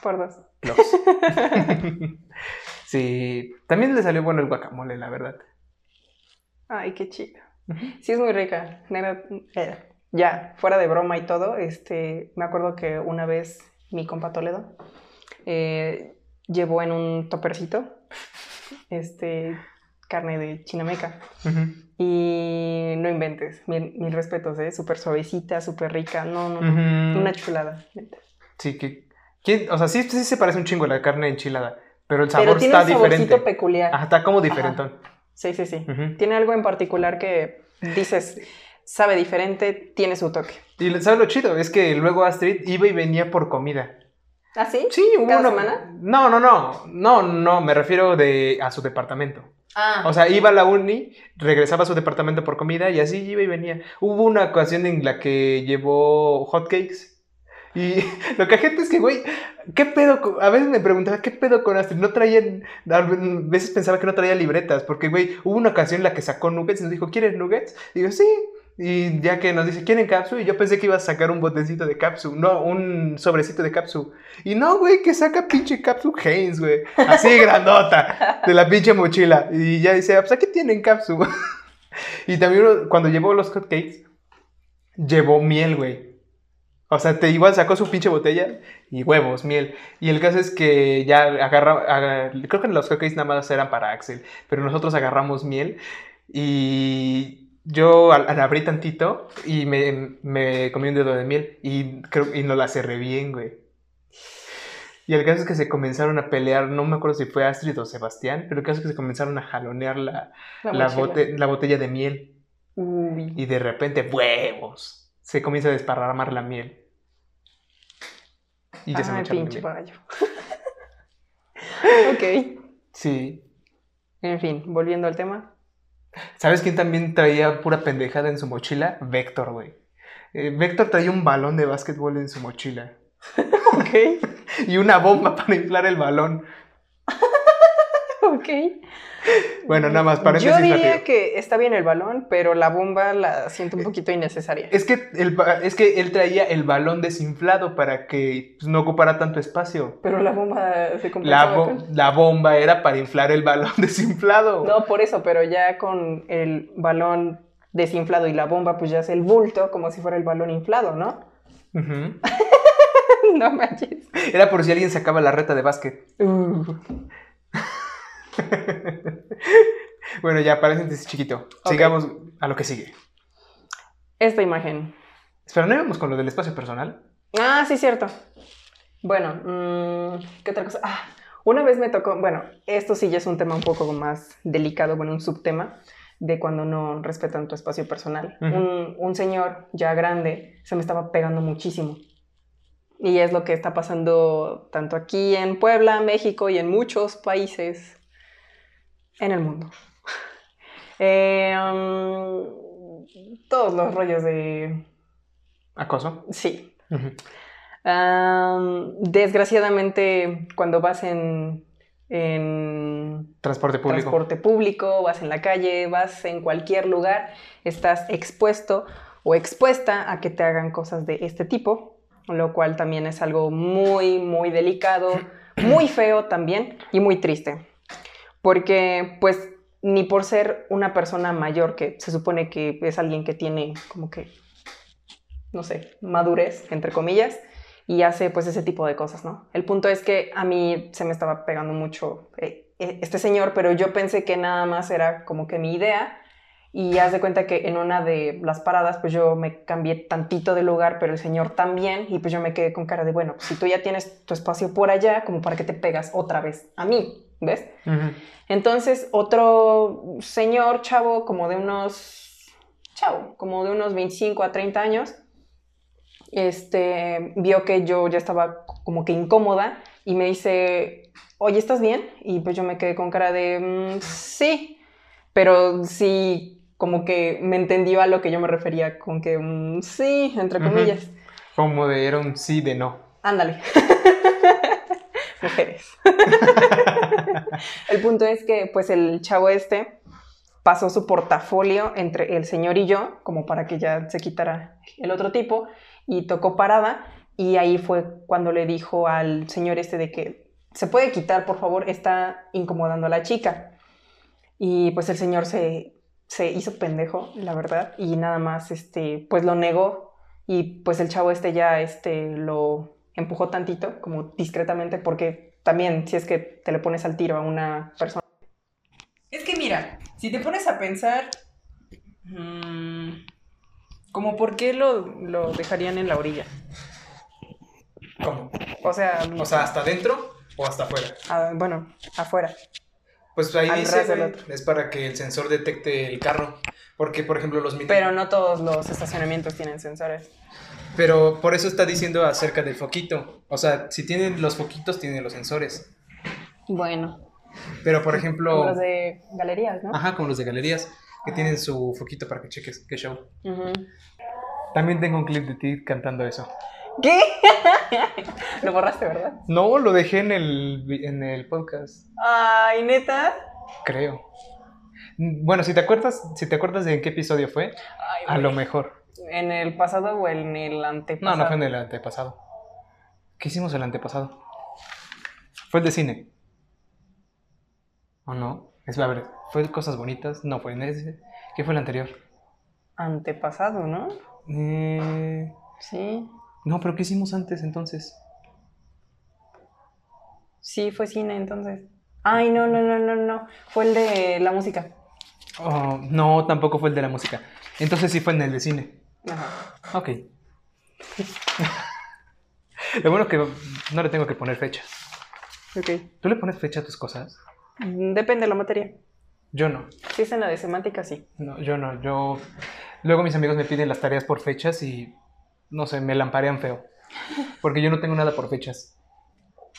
Por dos. Los. <laughs> sí, también le salió bueno el guacamole, la verdad. Ay, qué chido. Sí, es muy rica. Eh, ya, fuera de broma y todo, este, me acuerdo que una vez mi compa Toledo eh, llevó en un topercito este, carne de chinameca. Y no inventes, mil, mil respetos, ¿eh? Súper suavecita, súper rica. No, no, no. Ujú. Una chulada. Sí, que. O sea, sí, sí se parece un chingo a la carne enchilada. Pero el Pero sabor tiene está un saborcito diferente. peculiar. Ajá, está como diferentón. Sí, sí, sí. Tiene algo en particular que dices, sabe diferente, tiene su toque. Y ¿sabes lo chido? Es que luego Astrid iba y venía por comida. ¿Ah, sí? Sí, hubo ¿Cada una- semana? No, no, no. No, no, me refiero de a su departamento. Ah, O sea, iba a la uni, regresaba a su departamento por comida y así iba y venía. Hubo una ocasión en la que llevó hotcakes. Y <laughs> lo que gente es que, güey, ¿qué pedo? con- A veces me preguntaba, ¿qué pedo con Astrid? No traían, a veces pensaba que no traía libretas, porque, güey, hubo una ocasión en la que sacó nuggets y nos dijo, ¿quieres nuggets? Y yo, sí. Y ya que nos dice, ¿quieren capsu? Y yo pensé que iba a sacar un botecito de capsu, no, un sobrecito de capsu. Y no, güey, que saca pinche capsu Haynes, güey. Así <laughs> grandota, de la pinche mochila. Y ya dice, "Ah, pues aquí tienen capsu. <laughs> y también cuando llevó los hotcakes, llevó miel, güey. O sea, te igual sacó su pinche botella y huevos, miel. Y el caso es que ya agarra, aga- creo que los hotcakes nada más eran para Axel, pero nosotros agarramos miel y yo al, al abrí tantito y me, me comí un dedo de miel y, creo, y no la cerré bien, güey. Y el caso es que se comenzaron a pelear, no me acuerdo si fue Astrid o Sebastián, pero el caso es que se comenzaron a jalonear la, la, mochila. bote- la botella de miel. Uy. Y de repente, huevos, se comienza a desparramar la miel. Y ya se me echaron pinche miel. <laughs> ok. Sí. En fin, volviendo al tema. ¿Sabes quién también traía pura pendejada en su mochila? Vector, güey. Eh, Vector traía un balón de básquetbol en su mochila. <laughs> Ok. <laughs> Y una bomba para inflar el balón. Ok. Bueno, nada más, Yo paréntesis diría rápido. que está bien el balón, pero la bomba la siento un poquito innecesaria. Es que, el es que él traía el balón desinflado para que pues, no ocupara tanto espacio. Pero la bomba se La, compensaba bo- con- la bomba era para inflar el balón <laughs> desinflado. No, por eso, pero ya con el balón desinflado y la bomba, pues ya es el bulto, como si fuera el balón inflado, ¿no? <laughs> No manches. Era por si alguien sacaba la reta de básquet. Uh, <laughs> Bueno, ya, paréntesis chiquito. Sigamos a lo que sigue. esta imagen. Espera, ¿no íbamos con lo del espacio personal? Ah, sí, cierto. Bueno, mm, ¿qué otra cosa? Ah, una vez me tocó, bueno, esto sí ya es un tema un poco más delicado, bueno, un subtema de cuando no respetan tu espacio personal. Un señor ya grande se me estaba pegando muchísimo. Y es lo que está pasando tanto aquí en Puebla, México y en muchos países en el mundo. <laughs> Eh, mm, todos los rollos de... Acoso. Sí, desgraciadamente, cuando vas en, en Transporte público. transporte público, vas en la calle, vas en cualquier lugar, estás expuesto o expuesta a que te hagan cosas de este tipo, lo cual también es algo muy, muy delicado, muy feo también y muy triste. Porque, pues, ni por ser una persona mayor, que se supone que es alguien que tiene como que no sé, madurez, entre comillas, y hace pues ese tipo de cosas, ¿no? El punto es que a mí se me estaba pegando mucho eh, eh, este señor, pero yo pensé que nada más era como que mi idea, y haz de cuenta que en una de las paradas pues yo me cambié tantito de lugar, pero el señor también, y pues yo me quedé con cara de, bueno, pues, si tú ya tienes tu espacio por allá, como para que te pegas otra vez a mí, ¿ves? Entonces, otro señor, chavo, como de unos, chavo, como de unos 25 a 30 años, este, vio que yo ya estaba como que incómoda y me dice, oye, ¿estás bien? Y pues yo me quedé con cara de, "Mm, sí, pero sí, como que me entendió a lo que yo me refería, con que, "Mm, sí, entre comillas. Como de era un sí de no. Ándale. <laughs> Mujeres. el punto es que, pues, el chavo este pasó su portafolio entre el señor y yo, como para que ya se quitara el otro tipo, y tocó parada. Y ahí fue cuando le dijo al señor este de que se puede quitar, por favor, está incomodando a la chica. Y pues el señor se, se hizo pendejo, la verdad, y nada más, este, pues lo negó. Y pues el chavo este ya, este, lo empujó tantito, como discretamente, porque también si es que te le pones al tiro a una persona. Es que mira, si te pones a pensar, mm, como por qué lo, lo dejarían en la orilla. ¿Cómo? O sea, O sea, ¿hasta adentro o hasta afuera? ah, bueno, afuera. Pues ahí dice, güey, es para que el sensor detecte el carro. Porque, por ejemplo, los mini... Pero no todos los estacionamientos tienen sensores. Pero por eso está diciendo acerca del foquito. O sea, si tienen los foquitos, tienen los sensores. Bueno, Pero, por ejemplo... como los de galerías, ¿no? Ajá, como los de galerías, que tienen su foquito para que cheques qué show. También tengo un clip de ti cantando eso. ¿Qué? <laughs> Lo borraste, ¿verdad? No, lo dejé en el, en el podcast, Ay, neta. creo. Bueno, si te acuerdas, si te acuerdas de en qué episodio fue, Ay, a lo mejor. ¿En el pasado o en el No, antepasado? no fue en el antepasado. ¿Qué hicimos el antepasado? Fue el de cine. ¿O no? Es, a ver, ¿fue cosas bonitas? No, fue en ese. ¿Qué fue el anterior? Antepasado, ¿no? Eh, Sí. No, pero ¿qué hicimos antes entonces? Sí, fue cine entonces. Ay, no, no, no, no, no. Fue el de la música. Oh, no, tampoco fue el de la música. Entonces sí fue en el de cine. Ajá. Ok. <laughs> Lo bueno que no le tengo que poner fecha. Ok. ¿Tú le pones fecha a tus cosas? Mm, Depende de la materia. Yo no. Si es en la de semántica, sí. No, yo no. Yo. Luego mis amigos me piden las tareas por fechas y. No sé, me lamparean feo. Porque yo no tengo nada por fechas.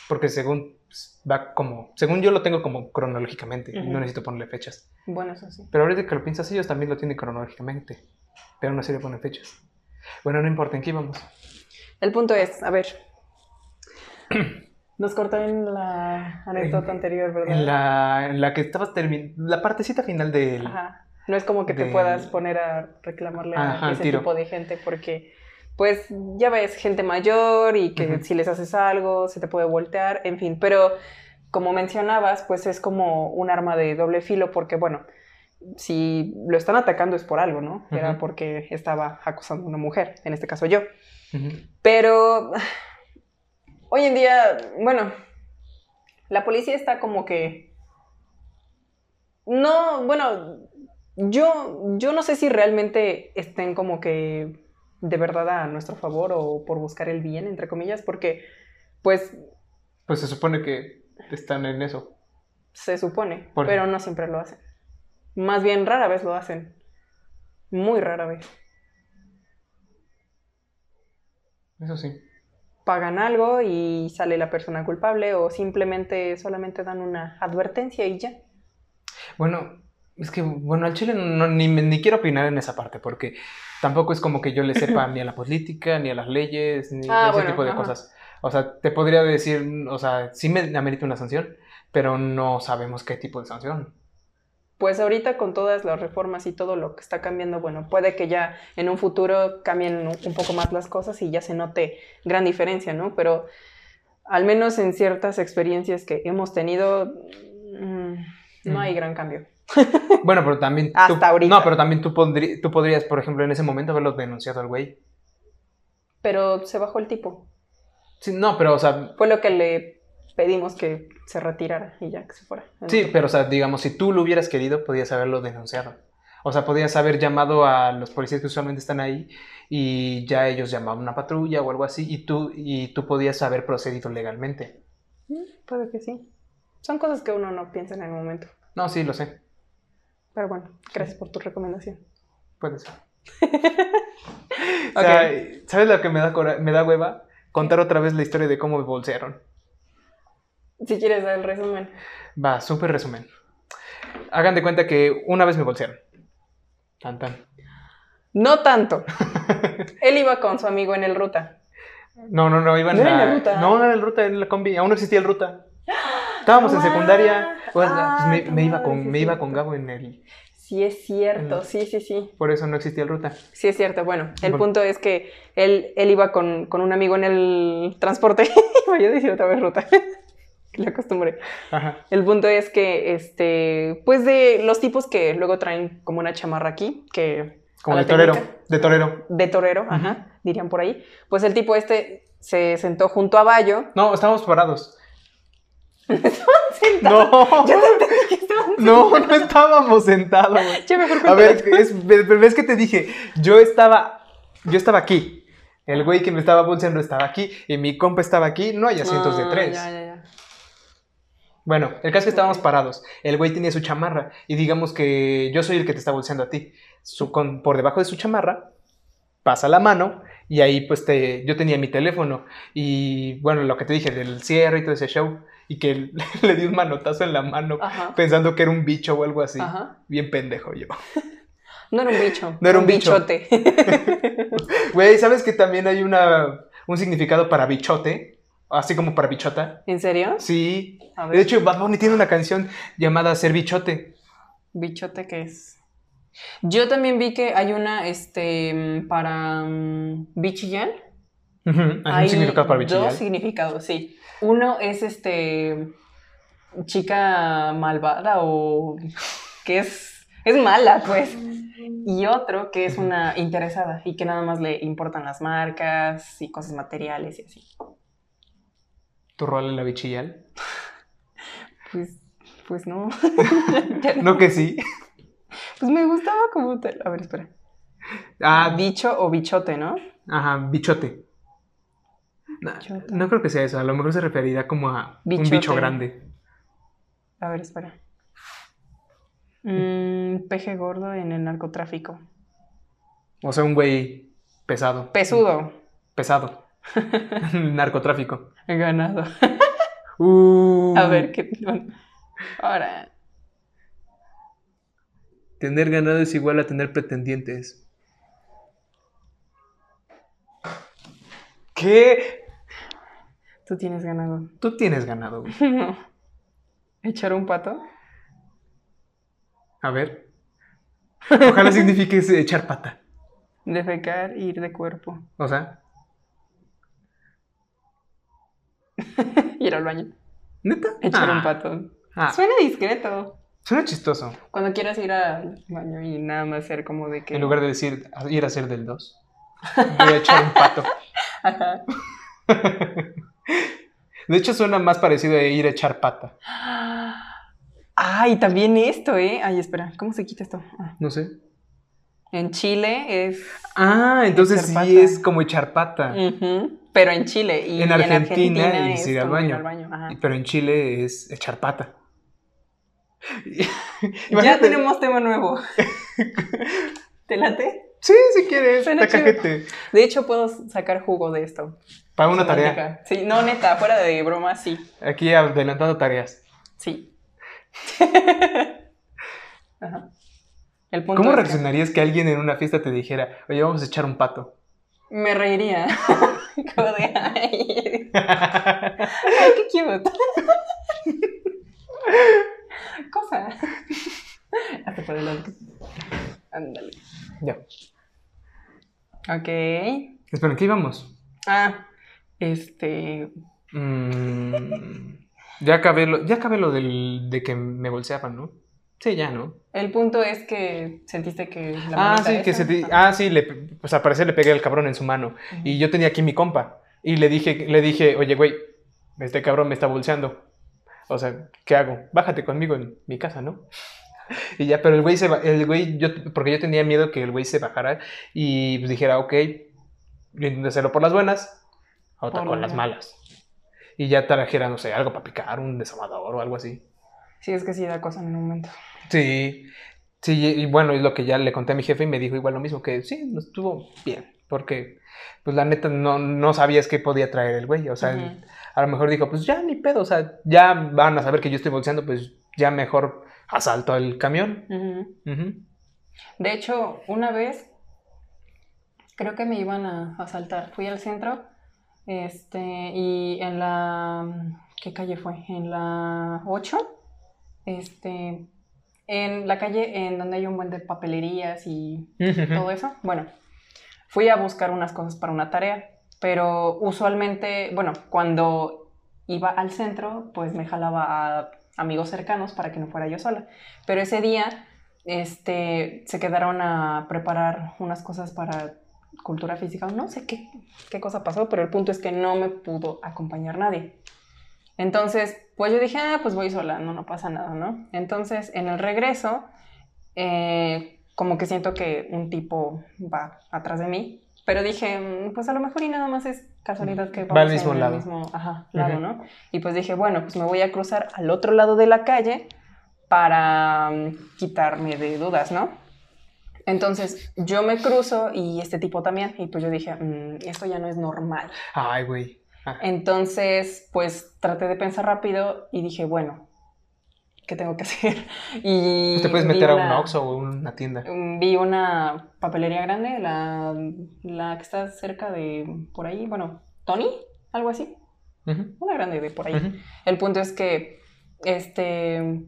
Porque según pues, va como. Según yo lo tengo como cronológicamente. y Ujú. No necesito ponerle fechas. Bueno, eso sí. Pero ahorita que lo piensas, ellos también lo tienen cronológicamente. Pero no se le ponen fechas. Bueno, no importa en qué íbamos. El punto es, a ver. Nos cortó en la anécdota En- anterior, ¿verdad? En la, en la que estabas terminando. La partecita final del. Ajá. No es como que te puedas poner a reclamarle Ajá, a ese tipo de gente porque, pues, ya ves, gente mayor y que si les haces algo se te puede voltear, en fin. Pero, como mencionabas, pues es como un arma de doble filo porque, bueno, si lo están atacando es por algo, ¿no? Era porque estaba acosando a una mujer, en este caso yo. Pero hoy en día, bueno, la policía está como que... No, bueno, yo, yo no sé si realmente estén como que de verdad a nuestro favor o por buscar el bien, entre comillas, porque pues Pues se supone que están en eso. se supone, pero no siempre lo hacen. Más bien rara vez lo hacen. Muy rara vez. Eso sí. pagan algo y sale la persona culpable o simplemente solamente dan una advertencia y ya. Bueno, es que, bueno, al Chile no, ni, me- ni quiero opinar en esa parte, porque tampoco es como que yo le sepa <laughs> ni a la política, ni a las leyes, ni Ah, ese bueno, tipo de ajá. cosas. O sea, te podría decir, o sea, sí me amerita una sanción, pero no sabemos qué tipo de sanción. Pues ahorita con todas las reformas y todo lo que está cambiando, bueno, puede que ya en un futuro cambien un poco más las cosas y ya se note gran diferencia, ¿no? Pero al menos en ciertas experiencias que hemos tenido, mm, no hay gran cambio. Bueno, pero también... tú- Hasta ahorita. No, pero también tú, tú podrías, por ejemplo, en ese momento haberlo denunciado al güey. Pero se bajó el tipo. Sí, no, pero, o sea, Fue lo que le pedimos que se retirara y ya que se fuera. Sí, pero o sea, digamos, si tú lo hubieras querido, podías haberlo denunciado. O sea, podías haber llamado a los policías que usualmente están ahí y ya ellos llamaban a una patrulla o algo así y tú, y tú podías haber procedido legalmente. Mm, Puede que sí. Son cosas que uno no piensa en el momento. No, sí, lo sé. Pero bueno, gracias por tu recomendación. Puede ser. <laughs> O sea, ¿sabes lo que me da, me da hueva? Contar otra vez la historia de cómo me bolsearon. Si quieres dar el resumen. Va, súper resumen. Hagan de cuenta que una vez me bolsearon. Tan, tan. No tanto. <laughs> Él iba con su amigo en el ruta. No, no, no, iba en ¿No era la... en la ruta? No, no era en la ruta, en la combi. Aún no existía el ruta. Estábamos en Ah, secundaria. Pues, ah, pues, me, tu me iba con, me iba con Gabo en el... Sí es cierto, sí, sí, sí. Por eso no existía el ruta. Sí es cierto. Bueno, el Bueno. punto es que él, él iba con, con un amigo en el transporte. <laughs> Yo a decir otra vez ruta. <laughs> La acostumbré. Ajá. El punto es que, este, pues de los tipos que luego traen como una chamarra aquí, que... Como de torero. técnica- De torero. De torero, ajá, dirían por ahí. Pues el tipo este se sentó junto a Bayo. No, estábamos parados. No. Yo te entendí que estaban No, no estábamos sentados. Ya mejor A ver, es, ves que te dije, yo estaba, yo estaba aquí, El güey que me estaba bolseando estaba aquí y mi compa estaba aquí. No hay asientos de Ah, tres. Ya, ya, ya. Bueno, el caso es que estábamos parados. El güey tenía su chamarra y digamos que yo soy el que te está bolseando a ti. Su, con, por debajo de su chamarra pasa la mano y ahí pues te, yo tenía mi teléfono y bueno, lo que te dije del cierre y todo ese show y que <laughs> le di un manotazo en la mano Ajá. pensando que era un bicho o algo así. Ajá. Bien pendejo yo. <laughs> No era un bicho. No era un bicho. bichote. <laughs> Güey, ¿sabes que también hay una, un significado para bichote? Así como para bichota. ¿En serio? Sí. A ver. De hecho, Bad Bunny tiene una canción llamada Ser bichote. ¿Bichote qué es? Yo también vi que hay una, este, para um, Hay un significado para bichillar. dos significados, sí. Uno es, este, chica malvada o que es, es mala, pues. Y otro que es una interesada y que nada más le importan las marcas y cosas materiales y así. ¿Tu rol en la bichillar? Pues, pues no. <laughs> No. No que sí. Pues me gustaba como tal. A ver, espera. Ah, Bicho o bichote, ¿no? ajá, bichote. No, creo que sea eso. A lo mejor se referirá como a un bicho grande. A ver, espera. Mm, peje gordo en el narcotráfico. O sea, un güey pesado. Pesudo. Pesado. <laughs> <laughs> Narcotráfico. Ganado. <laughs> Uh, A ver, ¿qué? Ahora. Tener ganado es igual a tener pretendientes. ¿Qué? Tú tienes ganado. Tú tienes ganado. güey. No. <laughs> ¿Echar un pato? A ver. Ojalá signifique echar pata. Defecar, ir de cuerpo. O sea, <laughs> ir al baño. ¿neta? Echar Ah, un pato. ah, Suena discreto. suena chistoso. Cuando quieras ir al baño y nada más ser como de que. En lugar de decir ir a hacer del 2, voy a echar un pato. <laughs> Ajá. De hecho, suena más parecido a ir a echar pata. Ay, también esto, ¿eh? Ay, espera, ¿cómo se quita esto? Ah. No sé. En Chile es. Ah, entonces sí pata. es como echar pata. Pero en Chile. Y En Argentina es ir al baño. Pero en Chile es echar pata. <laughs> Ya tenemos tema nuevo. <laughs> ¿Te late? Sí, si quieres. De hecho, puedo sacar jugo de esto. Para una tarea. Sí, no, neta, fuera de broma, sí. Aquí adelantando tareas. Sí. <laughs> Ajá. El punto ¿Cómo que reaccionarías que alguien en una fiesta te dijera, oye, vamos a echar un pato? Me reiría. <laughs> Como de, ay, <laughs> ay, qué cute. Cosa. Hasta por adelante. Ándale. ya. Ok. Espera, ¿qué íbamos? Ah, este. Mm, ya acabé lo, ya acabé lo del, de que me bolseaban, ¿no? Sí, ya, ¿no? El punto es que sentiste que la Ah, sí, que esa- se te- ah, sí, le, pues al parecer le pegué al cabrón en su mano. Y yo tenía aquí mi compa. Y le dije, le dije, oye, güey, este cabrón me está bolseando. O sea, ¿qué hago? Bájate conmigo en mi casa, ¿no? <laughs> Y ya, pero el güey se el güey, yo, porque yo tenía miedo que el güey se bajara y pues dijera, ok, yo intenté hacerlo por las buenas, otra con las las malas. Y ya trajera, no sé, algo para picar, un desamador o algo así. Sí, es que sí da cosa en un momento. Sí, sí, y bueno, es lo que ya le conté a mi jefe y me dijo igual lo mismo, que sí, no estuvo bien, porque pues la neta no, no sabías qué podía traer el güey, o sea, a lo mejor dijo, pues ya ni pedo, o sea, ya van a saber que yo estoy bolseando, pues ya mejor asalto el camión. De hecho, una vez creo que me iban a asaltar. Fui al centro, este, y en la ¿qué calle fue? En la 8, este, en la calle en donde hay un buen de papelerías y todo eso. Bueno, fui a buscar unas cosas para una tarea, pero usualmente, bueno, cuando iba al centro, pues me jalaba a amigos cercanos para que no fuera yo sola. Pero ese día, este, se quedaron a preparar unas cosas para cultura física. No sé qué, qué cosa pasó, pero el punto es que no me pudo acompañar nadie. Entonces, pues yo dije, ah, pues voy sola, no, no pasa nada, ¿no? Entonces, en el regreso, eh, como que siento que un tipo va atrás de mí, Pero dije, mm, pues a lo mejor y nada más es casualidad que Va al vamos mismo en lado. el mismo ajá, lado, Ujú. ¿no? Y pues dije, bueno, pues me voy a cruzar al otro lado de la calle para mm, quitarme de dudas, ¿no? Entonces yo me cruzo y este tipo también. Y pues yo dije, "Mm, esto ya no es normal. Ay, güey. Ah, Entonces, pues traté de pensar rápido y dije, bueno, ¿qué tengo que <laughs> hacer? Y Pues te puedes meter a un una- Oxxo o una tienda. Mm, Vi una papelería grande, la, la que está cerca de por ahí, bueno, Tony, algo así, una grande de por ahí. El punto es que, este,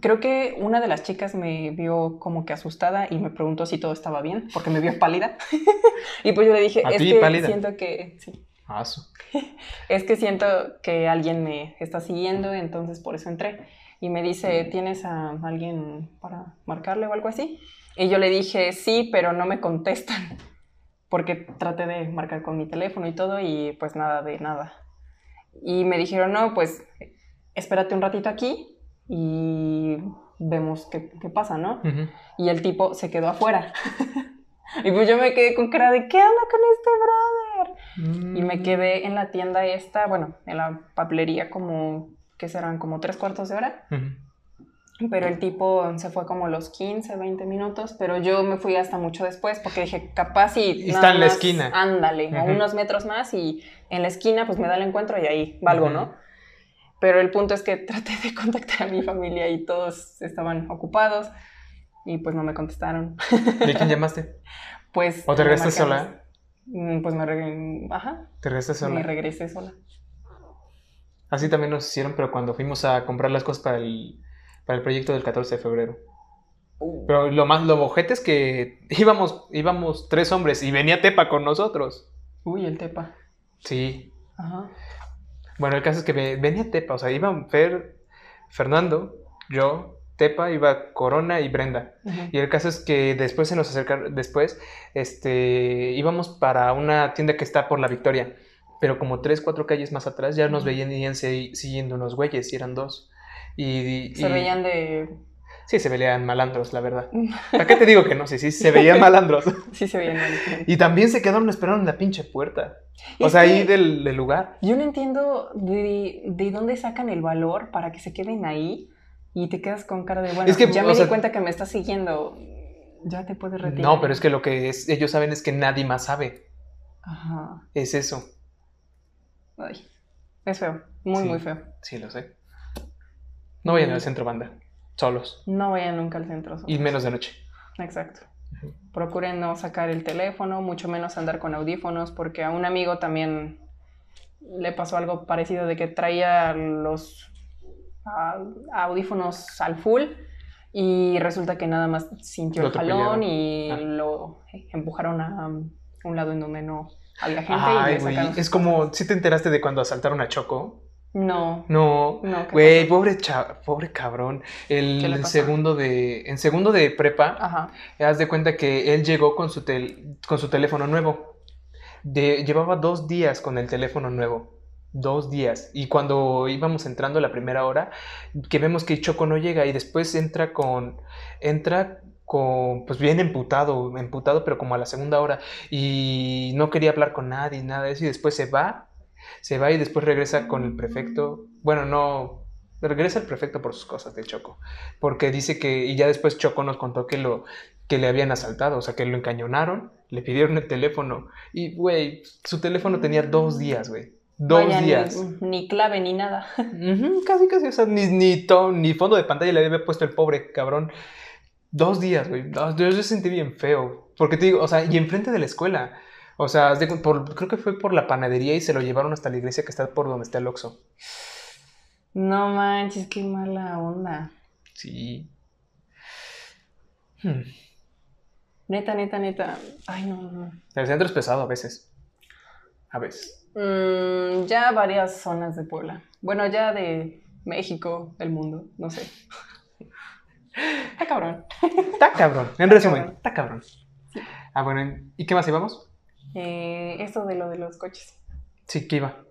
creo que una de las chicas me vio como que asustada y me preguntó si todo estaba bien, porque me vio pálida. <laughs> y pues yo le dije, ¿A es que pálida? siento que, sí, Ah, su- <laughs> es que siento que alguien me está siguiendo, entonces por eso entré. Y me dice, ¿tienes a alguien para marcarle o algo así? Y yo le dije, sí, pero no me contestan. Porque traté de marcar con mi teléfono y todo y pues nada de nada. Y me dijeron, no, pues espérate un ratito aquí y vemos qué, qué pasa, ¿no? Ujú. Y el tipo se quedó afuera. <laughs> y pues yo me quedé con cara de, ¿qué onda con este brother? Y me Mm. quedé en la tienda esta, bueno, en la papelería como, ¿qué serán? Como tres cuartos de hora. Ujú. Pero el tipo se fue como los 15, 20 minutos, pero yo me fui hasta mucho después porque dije, capaz y... Está en la más esquina. Ándale, a Ujú. unos metros más y en la esquina pues me da el encuentro y ahí valgo. ¿no? Pero el punto es que <laughs> traté de contactar a mi familia y todos estaban ocupados y pues no me contestaron. ¿Y a quién <laughs> llamaste? Pues... ¿O te me regresaste sola? Mm, Pues me... re- Ajá, ¿Te regresaste me sola? regresé sola. Así también nos hicieron, pero cuando fuimos a comprar las cosas para el, para el proyecto del 14 de febrero. Uh, Pero lo más, lo ojete es que íbamos, íbamos tres hombres y venía Tepa con nosotros. Uy, el tepa. Sí. Ajá. Bueno, el caso es que ve- venía Tepa, o sea, iban Fer, Fernando, yo, Tepa, iba Corona y Brenda. Y el caso es que después se nos acercaron, después, este, íbamos para una tienda que está por la Victoria, pero como tres, cuatro calles más atrás ya nos veían y se- siguiendo unos güeyes, y eran dos. Y, y- Se veían de... Sí, se veían malandros, la verdad. ¿Para qué te digo que no? Sí, sí, se <laughs> veían malandros. Sí se veían de... Y también se quedaron esperando en la pinche puerta. O sea, ahí del, del lugar. Yo no entiendo de, de dónde sacan el valor para que se queden ahí y te quedas con cara de, bueno, Es que, ya me di sea- cuenta que me estás siguiendo, ya te puedes retirar. No, pero es que lo que es, ellos saben es que nadie más sabe. Ajá. Es eso. Ay, es feo, muy, Sí. muy feo. Sí, lo sé. No vayan Mm. al centro banda. Solos. No vayan nunca al centro. Y menos de noche. Exacto. Procuren no sacar el teléfono, mucho menos andar con audífonos, porque a un amigo también le pasó algo parecido de que traía los audífonos al full y resulta que nada más sintió Lo el jalón y Ah. lo empujaron a un lado en donde no había gente y Ay, le güey. sacaron Es como, cosas. ¿sí te enteraste de cuando asaltaron a Choco? No, No. no. ¿qué Güey, pobre, cha- pobre cabrón. El, segundo de, en segundo de prepa, Ajá. haz de cuenta que él llegó con su, tel- con su teléfono nuevo. De, llevaba dos días con el teléfono nuevo. Dos días. Y cuando íbamos entrando la primera hora, que vemos que Choco no llega y después entra con. Entra con. Pues bien emputado, emputado, pero como a la segunda hora. Y no quería hablar con nadie, nada de eso. Y después se va. Se va y después regresa con el prefecto. Bueno, no. Regresa el prefecto por sus cosas de Choco. Porque dice que. Y ya después Choco nos contó que lo. Que le habían asaltado, o sea, que lo encañonaron, le pidieron el teléfono. Y, güey, su teléfono tenía dos días, güey. Dos Vaya, días. Ni, clave ni nada. Casi, casi, o sea, ni, ni, to- ni fondo de pantalla le había puesto el pobre cabrón. Dos días, güey. Yo, yo sentí bien feo. Porque te digo, o sea, y enfrente de la escuela. O sea, por- creo que fue por la panadería y se lo llevaron hasta la iglesia que está por donde está el Oxxo. No manches, qué mala onda. Sí. Hmm. Neta, neta, neta. Ay, no, no. El centro es pesado a veces. A veces. Mm, ya varias zonas de Puebla. Bueno, ya de México, del mundo, no sé. Está cabrón. Está cabrón. En Está resumen, cabrón. está cabrón. Ah, bueno, ¿y qué más íbamos? Eh, esto de lo de los coches. Sí, que iba.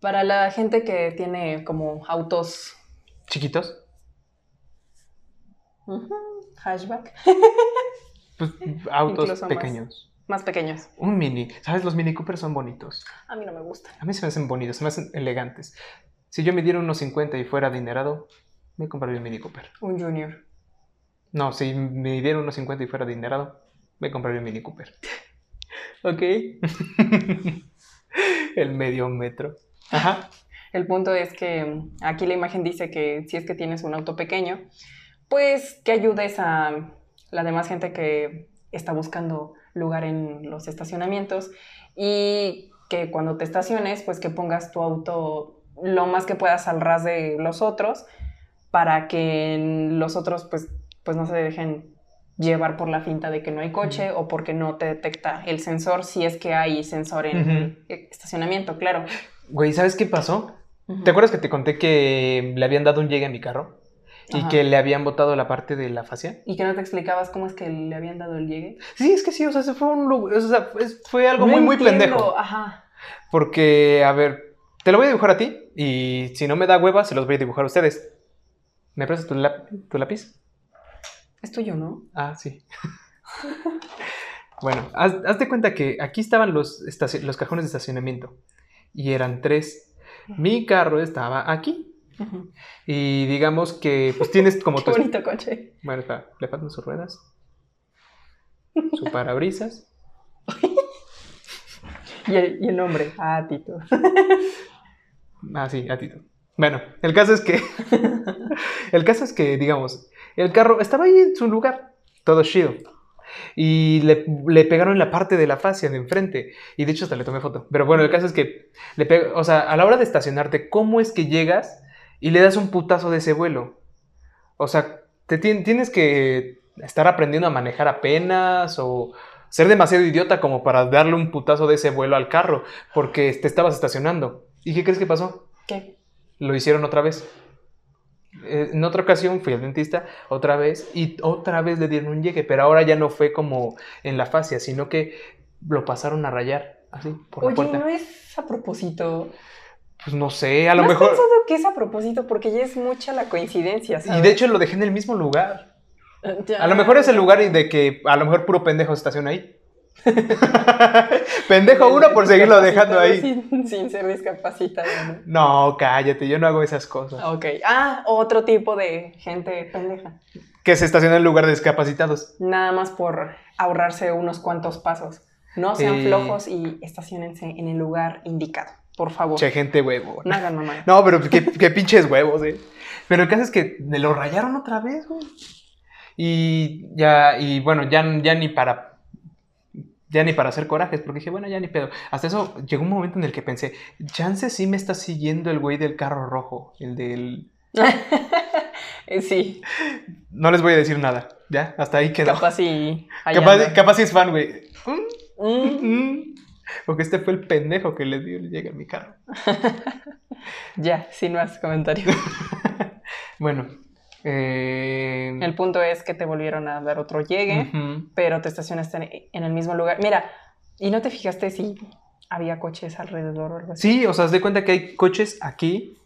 Para la gente que tiene como autos. ¿Chiquitos? ujú, Hashback. Pues autos más. pequeños. Más pequeños. Un mini. ¿Sabes? Los mini Cooper son bonitos. A mí no me gustan. A mí se me hacen bonitos, se me hacen elegantes. Si yo me diera unos 50 y fuera adinerado, me compraría un mini Cooper. Un junior. No, si me diera unos 50 y fuera adinerado, me compraría un mini Cooper. <laughs> Ok. <laughs> El medio metro. Ajá. El punto es que aquí la imagen dice que si es que tienes un auto pequeño, pues que ayudes a la demás gente que está buscando lugar en los estacionamientos y que cuando te estaciones, pues que pongas tu auto lo más que puedas al ras de los otros para que los otros pues, pues no se dejen llevar por la finta de que no hay coche o porque no te detecta el sensor si es que hay sensor en el estacionamiento, claro. Güey, ¿sabes qué pasó? ¿Te acuerdas que te conté que le habían dado un llegue a mi carro? Y Ajá. que le habían botado la parte de la fascia. ¿Y que no te explicabas cómo es que le habían dado el llegue? Sí, es que sí, o sea, se fue un o sea, fue algo muy, No muy entiendo, pendejo. Ajá. Porque, a ver, te lo voy a dibujar a ti y si no me da hueva, se los voy a dibujar a ustedes. ¿Me prestas tu, tu lápiz? Es tuyo, ¿no? Ah, sí. <laughs> bueno, haz, haz de cuenta que aquí estaban los, los cajones de estacionamiento y eran tres. Mi carro estaba aquí y digamos que pues tienes como <laughs> Qué bonito coche. Bueno, espera, le faltan sus ruedas, su parabrisas. <laughs> Y el, y el nombre. Ah, Tito. Ah, sí, a Tito. Bueno, el caso es que. el caso es que, digamos, el carro estaba ahí en su lugar, todo chido. Y le, le pegaron en la parte de la fascia de enfrente. Y de hecho, hasta le tomé foto. Pero bueno, el caso es que, le pega- o sea, a la hora de estacionarte, ¿cómo es que llegas y le das un putazo de ese vuelo? O sea, te tien- tienes que estar aprendiendo a manejar apenas o ser demasiado idiota como para darle un putazo de ese vuelo al carro porque te estabas estacionando. ¿Y qué crees que pasó? ¿Qué? Lo hicieron otra vez. Eh, En otra ocasión fui al dentista otra vez y otra vez le dieron un llegue, pero ahora ya no fue como en la fascia, sino que lo pasaron a rayar así por la Oye, puerta. no es a propósito. Pues no sé, a lo ¿No has mejor. pensado que es a propósito? Porque ya es mucha la coincidencia, ¿sabes? Y de hecho lo dejé en el mismo lugar. Ya. A lo mejor es el lugar y de que a lo mejor puro pendejo estaciona ahí. <laughs> pendejo uno por seguirlo dejando ahí. Sin, sin ser discapacitado. ¿no? No, cállate, yo no hago esas cosas. Ok. Ah, otro tipo de gente pendeja. Que se estaciona en lugar de discapacitados. Nada más por ahorrarse unos cuantos pasos. No sean flojos y estacionense en el lugar indicado. Por favor. Che, gente huevo. No hagan mamá. No, pero qué, qué pinches huevos, eh. Pero el caso es que me lo rayaron otra vez, güey. Y ya, y bueno, ya, ya ni para. Ya ni para hacer corajes, porque dije, bueno, ya ni pedo. Hasta eso llegó un momento en el que pensé, chance sí me está siguiendo el güey del carro rojo, el del. <laughs> Sí, No les voy a decir nada, ¿ya? Hasta ahí quedó. capaz y. ahí Capaz, capaz sí es fan, güey. Mm. <laughs> Porque este fue el pendejo que le dio el llegue a mi carro. <laughs> ya, sin más comentarios. Bueno. Eh, El punto es que te volvieron a dar otro llegue, pero te estacionaste en, el mismo lugar. Mira, ¿y no te fijaste si había coches alrededor o algo así? Sí, o sea, haz de cuenta que hay coches aquí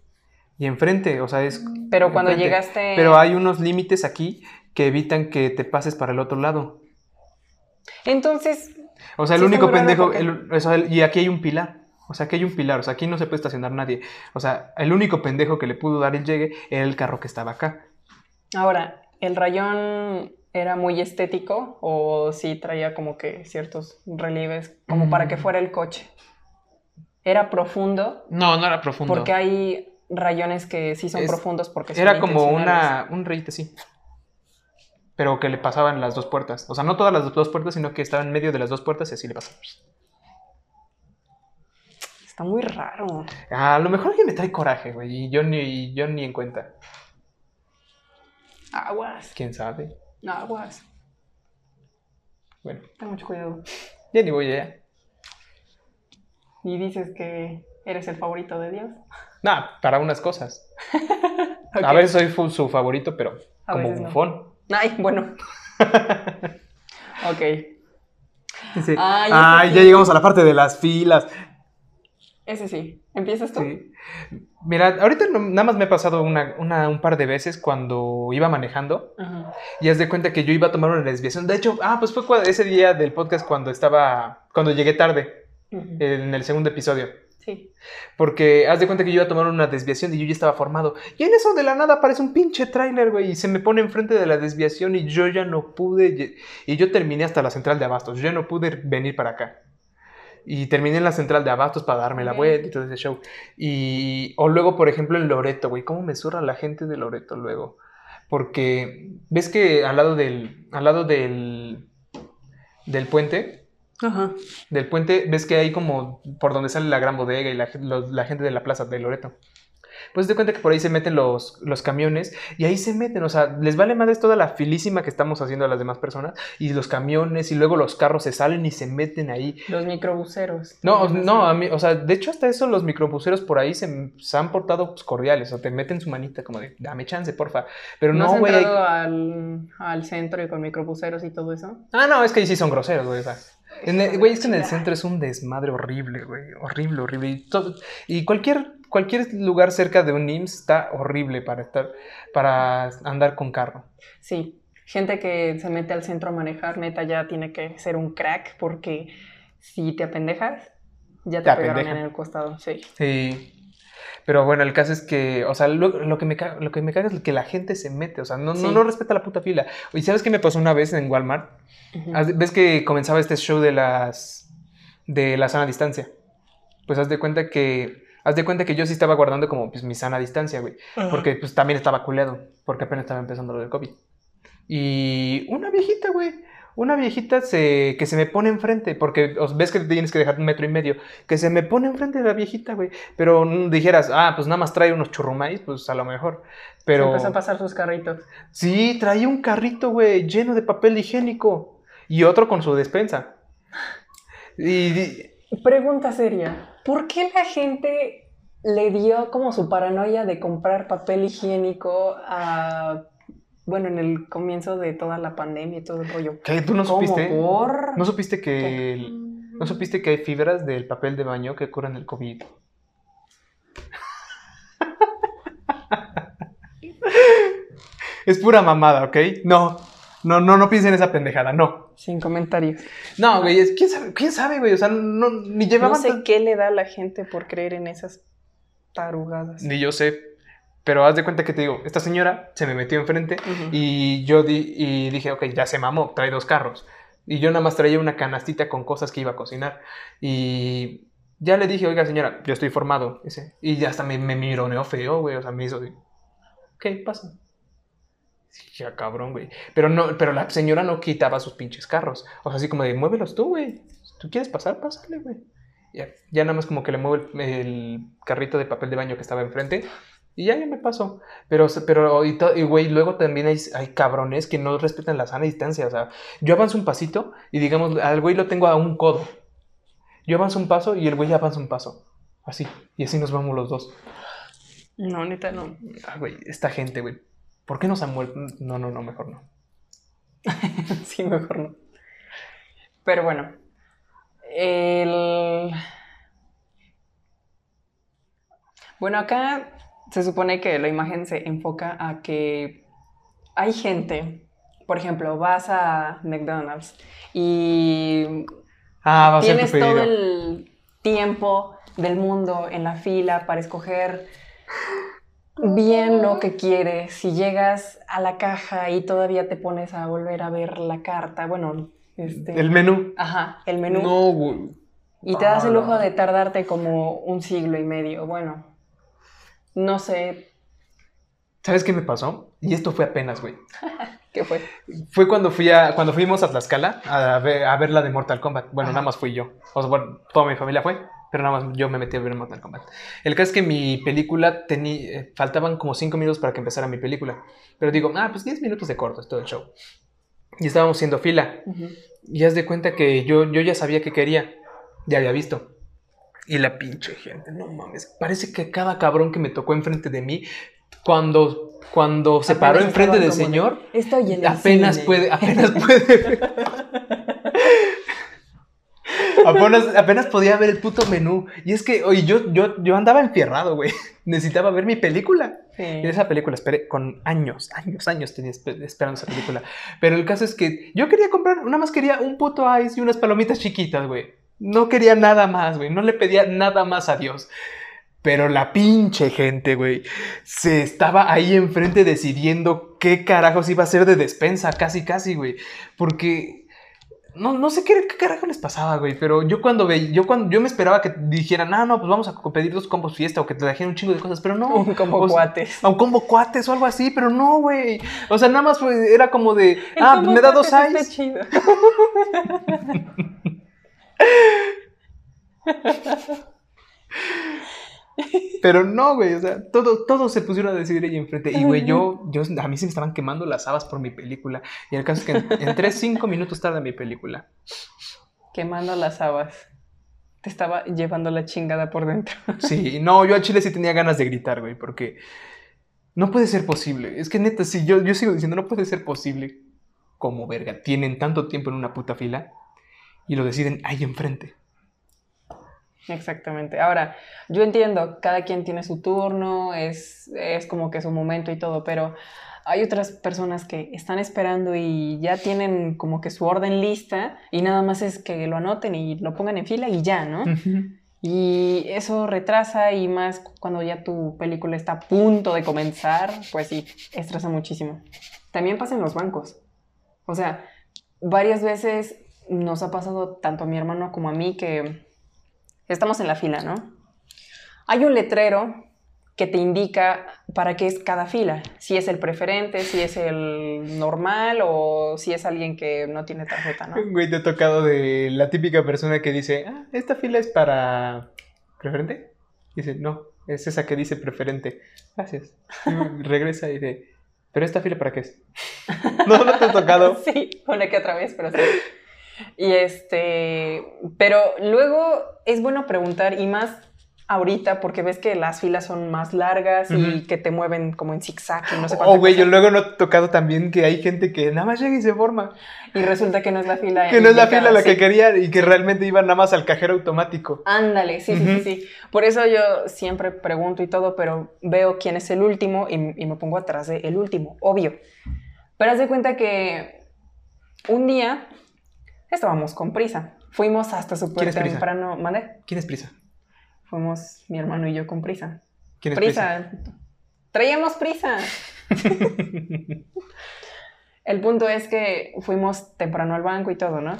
y enfrente, o sea, es... Pero cuando enfrente. llegaste. Pero hay unos límites aquí que evitan que te pases para el otro lado. Entonces, O sea, el Sí, único pendejo... porque- el- o sea, el- y aquí hay un pilar. O sea, aquí hay un pilar. O sea, aquí no se puede estacionar nadie. O sea, el único pendejo que le pudo dar el llegue era el carro que estaba acá. Ahora, ¿el rayón era muy estético o sí traía como que ciertos relieves como para que Mm. fuera el coche? ¿Era profundo? No, no era profundo. Porque hay rayones que sí son Es- profundos porque son Era como una, un rayito así. Pero que le pasaban las dos puertas. O sea, no todas las dos puertas, sino que estaba en medio de las dos puertas y así le pasaba. Está muy raro. A lo mejor alguien me trae coraje, güey, y yo ni, yo ni en cuenta. Aguas, ¿Quién sabe? aguas. Bueno, Ten mucho cuidado. ya ni voy allá. Y dices que eres el favorito de Dios. Nah, para unas cosas. <laughs> A veces soy su favorito, pero A como veces no. bufón. Ay, bueno. <laughs> ok. Ay, eso ya llegamos a la parte de las filas. Ese sí. ¿Empiezas tú? Sí. Mira, ahorita no- nada más me ha pasado una, una- un par de veces cuando iba manejando Ajá. y haz de cuenta que yo iba a tomar una desviación. De hecho, ah, pues fue ese día del podcast cuando estaba, cuando llegué tarde, en el segundo episodio. Sí. Porque haz de cuenta que yo iba a tomar una desviación y yo ya estaba formado. Y en eso de la nada aparece un pinche tráiler, güey, y se me pone enfrente de la desviación y yo ya no pude. Y yo terminé hasta la central de Abastos. Yo ya no pude venir para acá. Y terminé en la central de Abastos para darme la vuelta y todo ese show. Y. O luego, por ejemplo, en Loreto, güey. ¿Cómo me zurra la gente de Loreto luego? Porque. ¿Ves que al lado del. Al lado del. Del puente Ajá. del puente, ves que hay como por donde sale la gran bodega y la, los- la gente de la plaza de Loreto. Pues te cuenta que por ahí se meten los, los camiones y ahí se meten, o sea, les vale madres toda la filísima que estamos haciendo a las demás personas y los camiones y luego los carros se salen y se meten ahí. Los microbuseros. No, no, a mí, o sea, de hecho hasta eso los microbuseros por ahí se, se han portado pues, cordiales, o te meten su manita como de, dame chance, porfa. Pero ¿No, no, has güey. hay- entrado al, al centro y con microbuseros y todo eso? Ah, no, es que ahí sí son groseros, güey. Güey, es que en el centro es un desmadre horrible, güey. Horrible, horrible. Y, todo- y cualquier, cualquier lugar cerca de un IMSS está horrible para estar, para andar con carro. Sí. Gente que se mete al centro a manejar, neta, ya tiene que ser un crack porque si te apendejas, ya te, Te pegaron en el costado. Sí. Sí. Pero bueno, el caso es que, o sea, lo, lo que me caga, lo que me caga es que la gente se mete, o sea, no, no, Sí. no respeta la puta fila. ¿Y sabes qué me pasó una vez en Walmart? ¿Ves que comenzaba este show de las de la sana distancia? Pues haz de cuenta que haz de cuenta que yo sí estaba guardando como pues mi sana distancia, güey, porque pues también estaba culeado, porque apenas estaba empezando lo del COVID. Y una viejita, güey, una viejita se, que se me pone enfrente, porque ves que tienes que dejar un metro y medio, que se me pone enfrente de la viejita, güey. Pero dijeras, ah, pues nada más trae unos churrumais, pues a lo mejor. Se Pero empezó a pasar sus carritos. Sí, traía un carrito, güey, lleno de papel higiénico. Y otro con su despensa. Y, Pregunta seria. ¿Por qué la gente le dio como su paranoia de comprar papel higiénico a... Bueno, en el comienzo de toda la pandemia y todo el rollo. ¿qué? ¿Tú no supiste? ¿Por? ¿No supiste que no supiste que hay fibras del papel de baño que curan el COVID? <laughs> es pura mamada, ¿ok? No, no, no, no piensen en esa pendejada, no. Sin comentarios. No, güey, es- ¿quién sabe, quién sabe, güey? O sea, no, ni No llevaban sé tan- qué le da a la gente por creer en esas tarugadas. Ni yo sé. Pero haz de cuenta que te digo, esta señora se me metió enfrente Ujú. y yo di- y dije, ok, ya se mamó, trae dos carros. Y yo nada más traía una canastita con cosas que iba a cocinar. Y ya le dije, oiga señora, yo estoy formado. Y ya hasta me, me mironeó feo, güey. O sea, me hizo, de, ok, pasa. Ya cabrón, güey. Pero, no, pero la señora no quitaba sus pinches carros. O sea, así como de, muévelos tú, güey. Si tú quieres pasar, pásale, güey. Ya, ya nada más como que le muevo el, el carrito de papel de baño que estaba enfrente. Y ya, ya me pasó. Pero, pero y, to- y, güey, luego también hay, hay cabrones que no respetan la sana distancia. O sea, yo avanzo un pasito y digamos, al güey lo tengo a un codo. Yo avanzo un paso y el güey avanza un paso. Así. Y así nos vamos los dos. No, neta, no. Ah, güey, esta gente, güey. ¿Por qué no Samuel? No, no, no, mejor no. <laughs> sí, mejor no. Pero bueno. El... Bueno, acá se supone que la imagen se enfoca a que hay gente, por ejemplo, vas a McDonald's y Ah, va a ser tu tienes todo el tiempo del mundo en la fila para escoger bien lo que quieres. Si llegas a la caja y todavía te pones a volver a ver la carta, bueno, este, El menú. ajá, el menú. No, güey. Y te das el Ah, lujo de tardarte como un siglo y medio. Bueno, no sé ¿Sabes qué me pasó? Y esto fue apenas, güey. <laughs> qué fue. Fue cuando fui a, cuando fuimos a Tlaxcala a ver, a ver la de Mortal Kombat. Bueno, Ajá. nada más fui yo. O sea, bueno, toda mi familia fue, pero nada más yo me metí a ver Mortal Kombat. El caso es que mi película tenía, eh, faltaban como 5 minutos para que empezara mi película. Pero digo, ah, pues 10 minutos de corto es todo el show. Y estábamos haciendo fila. Ujú. Y haz de cuenta que yo, yo ya sabía que quería. Ya había visto. Y la pinche gente, no mames. Parece que cada cabrón que me tocó enfrente de mí, cuando, cuando se paró Apenas enfrente del como de, señor, Estoy en apenas cine". puede, apenas puede ver. <laughs> apenas, apenas podía ver el puto menú. Y es que, oye, yo, yo, yo andaba enfierrado, güey. <laughs> Necesitaba ver mi película. Sí. Y esa película esperé con años, años, años tenía espe- esperando esa película. Pero el caso es que yo quería comprar, nada más quería un puto ice y unas palomitas chiquitas, güey. No quería nada más, güey. No le pedía nada más a Dios. Pero la pinche gente, güey, se estaba ahí enfrente decidiendo qué carajos iba a ser de despensa, casi, casi, güey. Porque no, no sé qué, qué carajo les pasaba, güey. Pero yo cuando veía, yo cuando yo me esperaba que dijeran, ah, no, pues vamos a pedir dos combos fiesta o que te trajeran un chingo de cosas, pero no. <laughs> Un combo O cuates. a un combo cuates o algo así, pero no, güey. O sea, nada más fue- era como de, El ah, me da dos ice. chido. <laughs> <laughs> Pero no, güey, o sea, todo- todos se pusieron a decidir ahí enfrente. Y, güey, yo, yo, a mí se me estaban quemando las habas por mi película. Y el caso es que en- entré cinco minutos tarde a mi película. Quemando las habas. Te estaba llevando la chingada por dentro. Sí, no, yo a Chile sí tenía ganas de gritar, güey, porque no puede ser posible. Es que neta, sí, yo, yo sigo diciendo, no puede ser posible. Como verga, tienen tanto tiempo en una puta fila y lo deciden ahí enfrente. Exactamente. Ahora, yo entiendo, cada quien tiene su turno, es, es como que su momento y todo, pero hay otras personas que están esperando y ya tienen como que su orden lista y nada más es que lo anoten y lo pongan en fila y ya, ¿no? Y eso retrasa y más cuando ya tu película está a punto de comenzar, pues sí, estresa muchísimo. También pasa en los bancos. O sea, varias veces nos ha pasado tanto a mi hermano como a mí que estamos en la fila, ¿no? Hay un letrero que te indica para qué es cada fila, si es el preferente, si es el normal o si es alguien que no tiene tarjeta, ¿no? <laughs> Güey, te ha tocado de la típica persona que dice, ah, esta fila es para preferente. Dice, no, es esa que dice preferente. Gracias. Y regresa y dice, pero esta fila para qué es. <laughs> no, no te ha tocado. <laughs> Sí, una que otra vez, pero sí. Y este, pero luego es bueno preguntar y más ahorita porque ves que las filas son más largas y que te mueven como en zigzag y no sé Oh, cuánto. güey, yo luego no ha tocado también que hay gente que nada más llega y se forma. Y resulta que no es la fila. Que no es la fila la que quería y que realmente iba nada más al cajero automático. Ándale, sí, sí, sí. Por eso yo siempre pregunto y todo, pero veo quién es el último y, y me pongo atrás de el último, obvio. Pero haz de cuenta que un día estábamos con prisa. Fuimos hasta súper ¿Quién es prisa? temprano. ¿Mande? ¿Quién es prisa? Fuimos mi hermano y yo con prisa. ¿Quién es prisa? Prisa. Traíamos prisa. <laughs> El punto es que fuimos temprano al banco y todo, ¿no?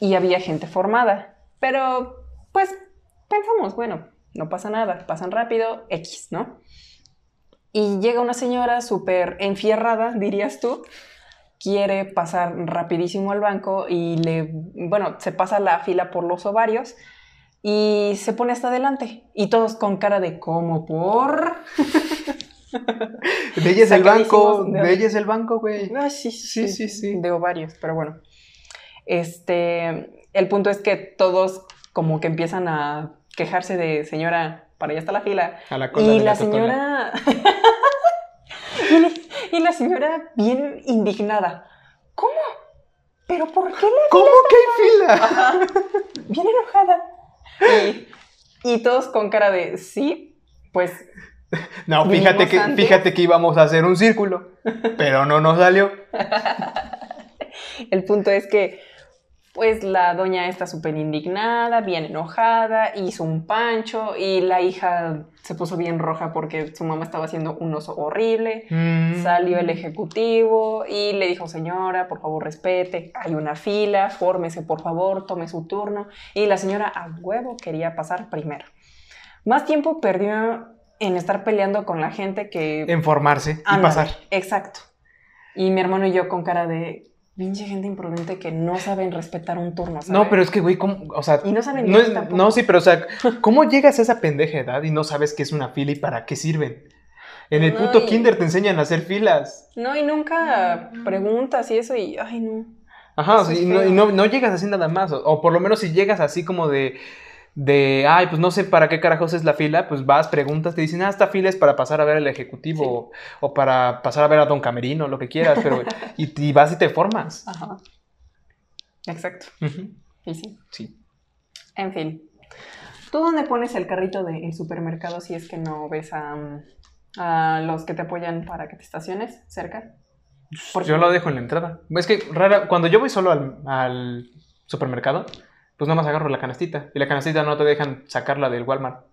Y había gente formada. Pero, pues, pensamos, bueno, no pasa nada, pasan rápido, X, ¿no? Y llega una señora súper enfierrada, dirías tú, quiere pasar rapidísimo al banco y le, bueno, se pasa la fila por los ovarios y se pone hasta adelante. Y todos con cara de ¿cómo por? <laughs> De ella es el banco, de- de ella es el banco, güey. Ah, sí, Sí, sí, sí. De ovarios, pero bueno. Este, el punto es que todos como que empiezan a quejarse de señora, para allá está la fila. A la cola Y de la totola. señora... <laughs> <laughs> y, la- y la señora bien indignada. ¿Cómo? ¿Pero por qué la ¿Cómo que hay fila? Bien enojada. Y, y todos con cara de sí, pues No, fíjate que, antes. fíjate que íbamos a hacer un círculo, pero no nos salió. <laughs> el punto es que pues la doña está súper indignada, bien enojada, hizo un pancho y la hija se puso bien roja porque su mamá estaba haciendo un oso horrible. Mm. Salió el ejecutivo y le dijo, señora, por favor respete, hay una fila, fórmese por favor, tome su turno. Y la señora a huevo quería pasar primero. Más tiempo perdió en estar peleando con la gente que... En formarse y pasar. Exacto. Y mi hermano y yo con cara de pinche gente imprudente que no saben respetar un turno. ¿sabes? No, pero es que, güey, ¿cómo? O sea, Y no saben no, es- tampoco. no, sí, pero, o sea, ¿cómo llegas a esa pendeja edad y no sabes qué es una fila y para qué sirven? En el No, puto y- kinder te enseñan a hacer filas. No, y nunca preguntas y eso y, ay, no. Ajá, o sea, y, no, y no- no llegas así nada más. O, o por lo menos si llegas así como de, de, ay, pues no sé para qué carajos es la fila, pues vas, preguntas, te dicen, ah, esta fila es para pasar a ver al ejecutivo o, o para pasar a ver a Don Camerino, lo que quieras, pero, y, y vas y te formas. Ajá. Exacto. Y sí. Sí. En fin. ¿Tú dónde pones el carrito del supermercado si es que no ves a, mm, a los que te apoyan para que te estaciones cerca? Porque- Yo lo dejo en la entrada. Es que rara, cuando yo voy solo al, al supermercado, pues nada más agarro la canastita. Y la canastita no te dejan sacarla del Walmart.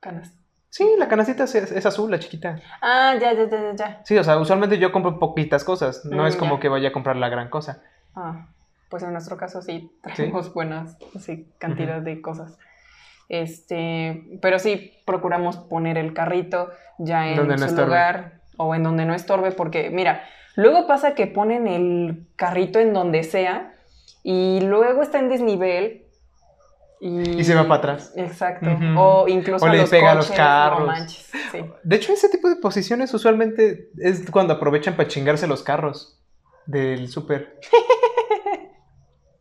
Canas. Sí, la canastita es, es azul, la chiquita. Ah, ya, ya, ya, ya. Sí, o sea, usualmente yo compro poquitas cosas. No Mm, es como ya. que vaya a comprar la gran cosa. Ah, pues en nuestro caso sí traemos <laughs> buenas así, cantidad de cosas. Este, pero sí procuramos poner el carrito ya en Donde su lugar o en donde no estorbe, porque mira, luego pasa que ponen el carrito en donde sea y luego está en desnivel y, Y se va para atrás. Exacto. O incluso O a le los pega a los carros. No manches. Sí. De hecho, ese tipo de posiciones usualmente es cuando aprovechan para chingarse los carros del súper.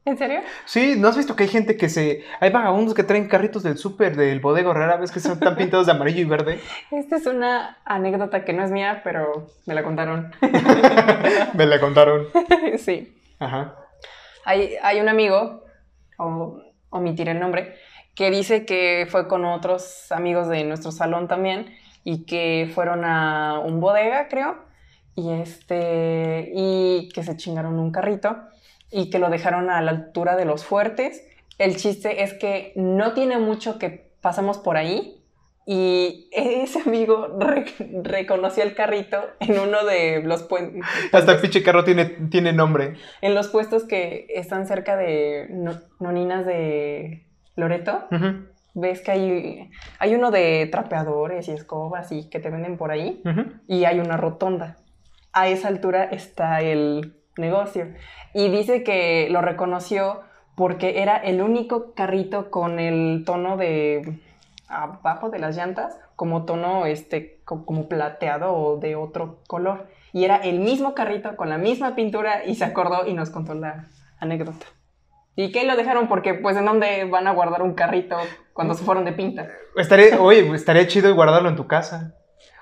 ¿En serio? Sí, ¿no has visto que hay gente que se... Hay vagabundos que traen carritos del súper, del bodega rara vez que son tan pintados de amarillo y verde? Esta es una anécdota que no es mía, pero me la contaron. <laughs> Me la contaron. <laughs> sí. Ajá. Hay, un amigo, o omitiré el nombre, que dice que fue con otros amigos de nuestro salón también y que fueron a un bodega, creo, y este y que se chingaron un carrito y que lo dejaron a la altura de los fuertes. El chiste es que no tiene mucho que pasamos por ahí y ese amigo re- reconoció el carrito en uno de los puentes. Hasta el pinche carro tiene, tiene nombre. En los puestos que están cerca de No- Noninas de Loreto, ves que hay, hay uno de trapeadores y escobas y que te venden por ahí, y hay una rotonda. A esa altura está el negocio. Y dice que lo reconoció porque era el único carrito con el tono de abajo de las llantas, como tono este, co- como plateado o de otro color. Y era el mismo carrito con la misma pintura y se acordó y nos contó la anécdota. ¿Y qué lo dejaron? Porque pues en dónde van a guardar un carrito cuando se fueron de pinta. Estaría, oye, estaría chido guardarlo en tu casa.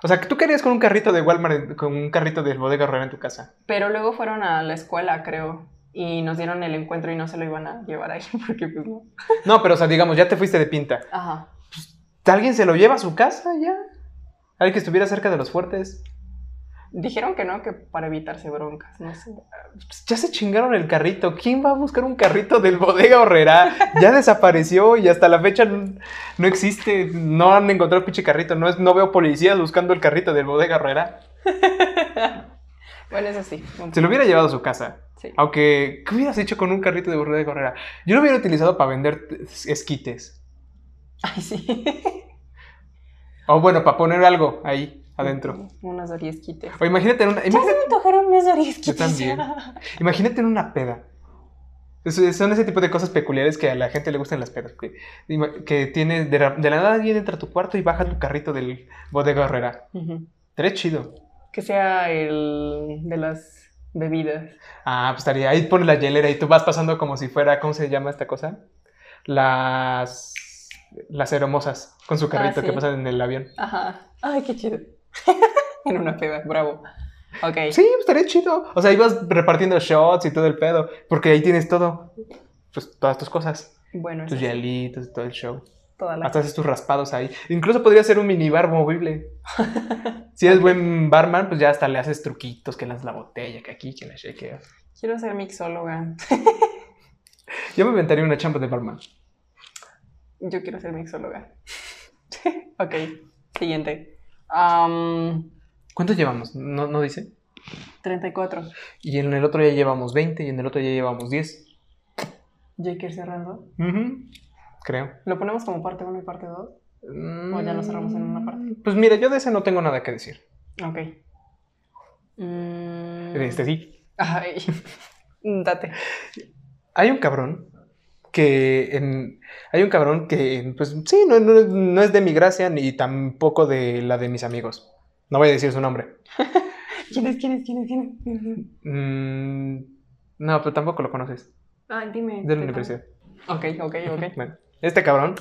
O sea, ¿tú querías con un carrito de Walmart, con un carrito del bodega rara en tu casa? Pero luego fueron a la escuela, creo, y nos dieron el encuentro y no se lo iban a llevar ahí <laughs> porque pues no. No, pero o sea, digamos, ya te fuiste de pinta. Ajá. ¿Alguien se lo lleva a su casa ya? ¿Alguien que estuviera cerca de los fuertes? Dijeron que no, que para evitarse broncas, no sé. Pues ya se chingaron el carrito. ¿Quién va a buscar un carrito del bodega horrera? Ya desapareció y hasta la fecha no, no existe. No han encontrado el pinche carrito. No, es, no veo policías buscando el carrito del bodega horrera. <laughs> Bueno, eso sí. Se lo hubiera llevado a su casa. Sí. Aunque, ¿qué hubieras hecho con un carrito de bodega horrera? Yo lo hubiera utilizado para vender esquites. Ay, sí. O bueno, para poner algo ahí adentro. Unos ariesquites. O imagínate en una, Ya se imagínate, me antojaron unos ariesquites. Yo también. imagínate en una peda. Son ese tipo de cosas peculiares que a la gente le gustan las pedas. Que, que tiene de, la- de la nada alguien entra a tu cuarto y baja tu carrito del bodega horrera. Ujú. Estaría chido. Que sea el de las bebidas. Ah, pues estaría. Ahí pone la hielera y tú vas pasando como si fuera, ¿cómo se llama esta cosa? Las. Las hermosas con su carrito que sí. pasan en el avión. Ajá. Ay, qué chido. <laughs> en una peda, bravo. Ok. Sí, pues estaría chido. O sea, ibas repartiendo shots y todo el pedo. Porque ahí tienes todo. Pues todas tus cosas. Bueno, Tus hielitos y todo el show. toda la... Hasta haces tus raspados ahí. Incluso podría ser un minibar movible. <laughs> Si eres buen barman, pues ya hasta le haces truquitos, que lanzas la botella, que aquí, que la shakea. Quiero ser mixóloga. <laughs> Yo me inventaría una chamba de barman. Yo quiero ser mixóloga. <laughs> ok, siguiente. Am, ¿Cuántos llevamos? ¿No, no dice? 34. Y en el otro ya llevamos 20 y en el otro ya llevamos 10. ¿Ya hay que ir cerrando? Creo. ¿Lo ponemos como parte 1 y parte 2? ¿O ya lo cerramos en una parte? Pues mira, yo de ese no tengo nada que decir. Ok. Mm, Este sí. Ay, <laughs> date. Hay un cabrón que en... Hay un cabrón que, pues sí, no, no, no es de mi gracia ni tampoco de la de mis amigos. No voy a decir su nombre. <laughs> ¿Quién es? ¿Quién es? ¿Quién es? ¿Quién es? Mm, no, pero tampoco lo conoces. Ay, dime. De la ¿qué universidad. Ok, ok, ok. <laughs> Bueno, este cabrón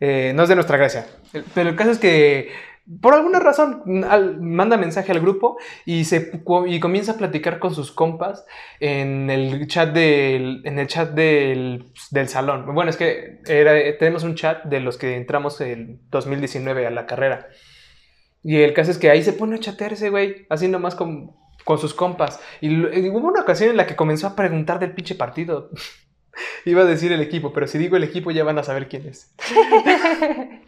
eh, no es de nuestra gracia. Pero el caso es que por alguna razón al- manda mensaje al grupo y se y comienza a platicar con sus compas en el chat del en el chat del, del salón. Bueno, es que era, tenemos un chat de los que entramos en 2019 a la carrera. Y el caso es que ahí se pone a chatearse, güey, así nomás con, con sus compas. Y hubo una ocasión en la que comenzó a preguntar del pinche partido. <laughs> Iba a decir el equipo, pero si digo el equipo ya van a saber quién es. <laughs>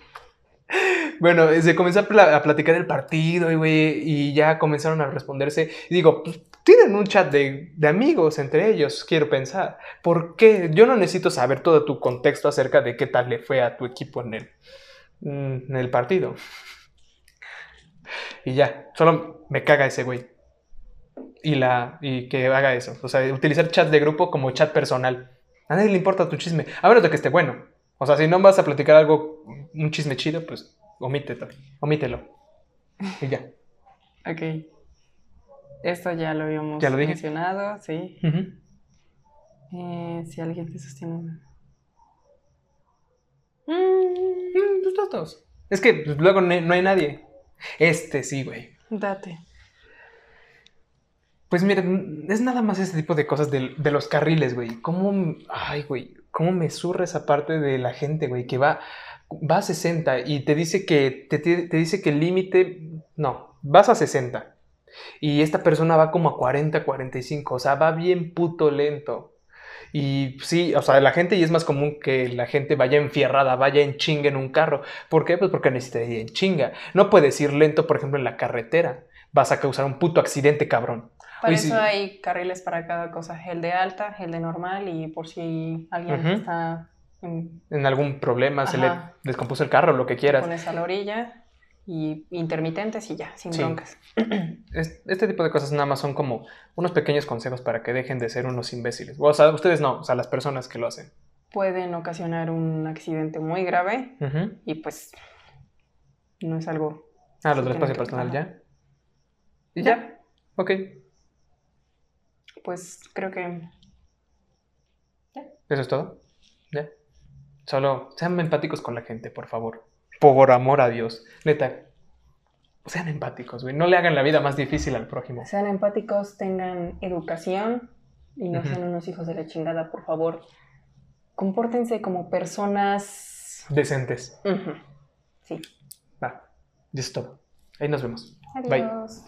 Bueno, se comenzó a, pla- a platicar del partido y, güey, y ya comenzaron a responderse. Digo, pues, tienen un chat de, amigos entre ellos, quiero pensar. ¿Por qué? Yo no necesito saber todo tu contexto acerca de qué tal le fue a tu equipo en el, en el partido. Y ya, solo me caga ese güey. Y, la, y que haga eso. O sea, utilizar chat de grupo como chat personal. A nadie le importa tu chisme, a menos de que esté bueno. O sea, si no vas a platicar algo, un chisme chido, pues omítelo. Omítelo. Y ya. <laughs> Ok. Esto ya lo habíamos ¿Ya lo dije? mencionado, sí. Ujú. Eh, si alguien te sostiene. Mm, todos. Es que pues, luego no hay nadie. Este sí, güey. date. Pues miren, es nada más ese tipo de cosas de, de los carriles, güey. ¿Cómo, ay, güey, cómo me surra esa parte de la gente, güey, que va, va a 60 y te dice que, te- te dice que el límite, no, vas a 60. Y esta persona va como a 40, 45, o sea, va bien puto lento. Y sí, o sea, la gente, y es más común que la gente vaya enfierrada, vaya en chinga en un carro. ¿Por qué? Pues porque necesita ir en chinga. No puedes ir lento, por ejemplo, en la carretera. Vas a causar un puto accidente, cabrón. Para eso sí. hay carriles para cada cosa. El de alta, el de normal y por si alguien está en- En algún problema se le descompuso el carro, lo que quieras. pones a la orilla y intermitentes y ya, sin Sí. broncas. <clears throat> Es- Este tipo de cosas nada más son como unos pequeños consejos para que dejen de ser unos imbéciles. O sea, ustedes no, o sea, las personas que lo hacen. Pueden ocasionar un accidente muy grave y pues no es algo... Ah, los Sí, del espacio personal ya. Y ya. Ok. Pues creo que Eso es todo. Ya. Solo sean empáticos con la gente, por favor. Por amor a Dios. Neta. Sean empáticos, güey. No le hagan la vida más difícil al prójimo. sean empáticos, tengan educación y no sean unos hijos de la chingada, por favor. Compórtense como personas... Decentes. Sí. Va. Y eso es todo. Ahí nos vemos. Bye. Adiós.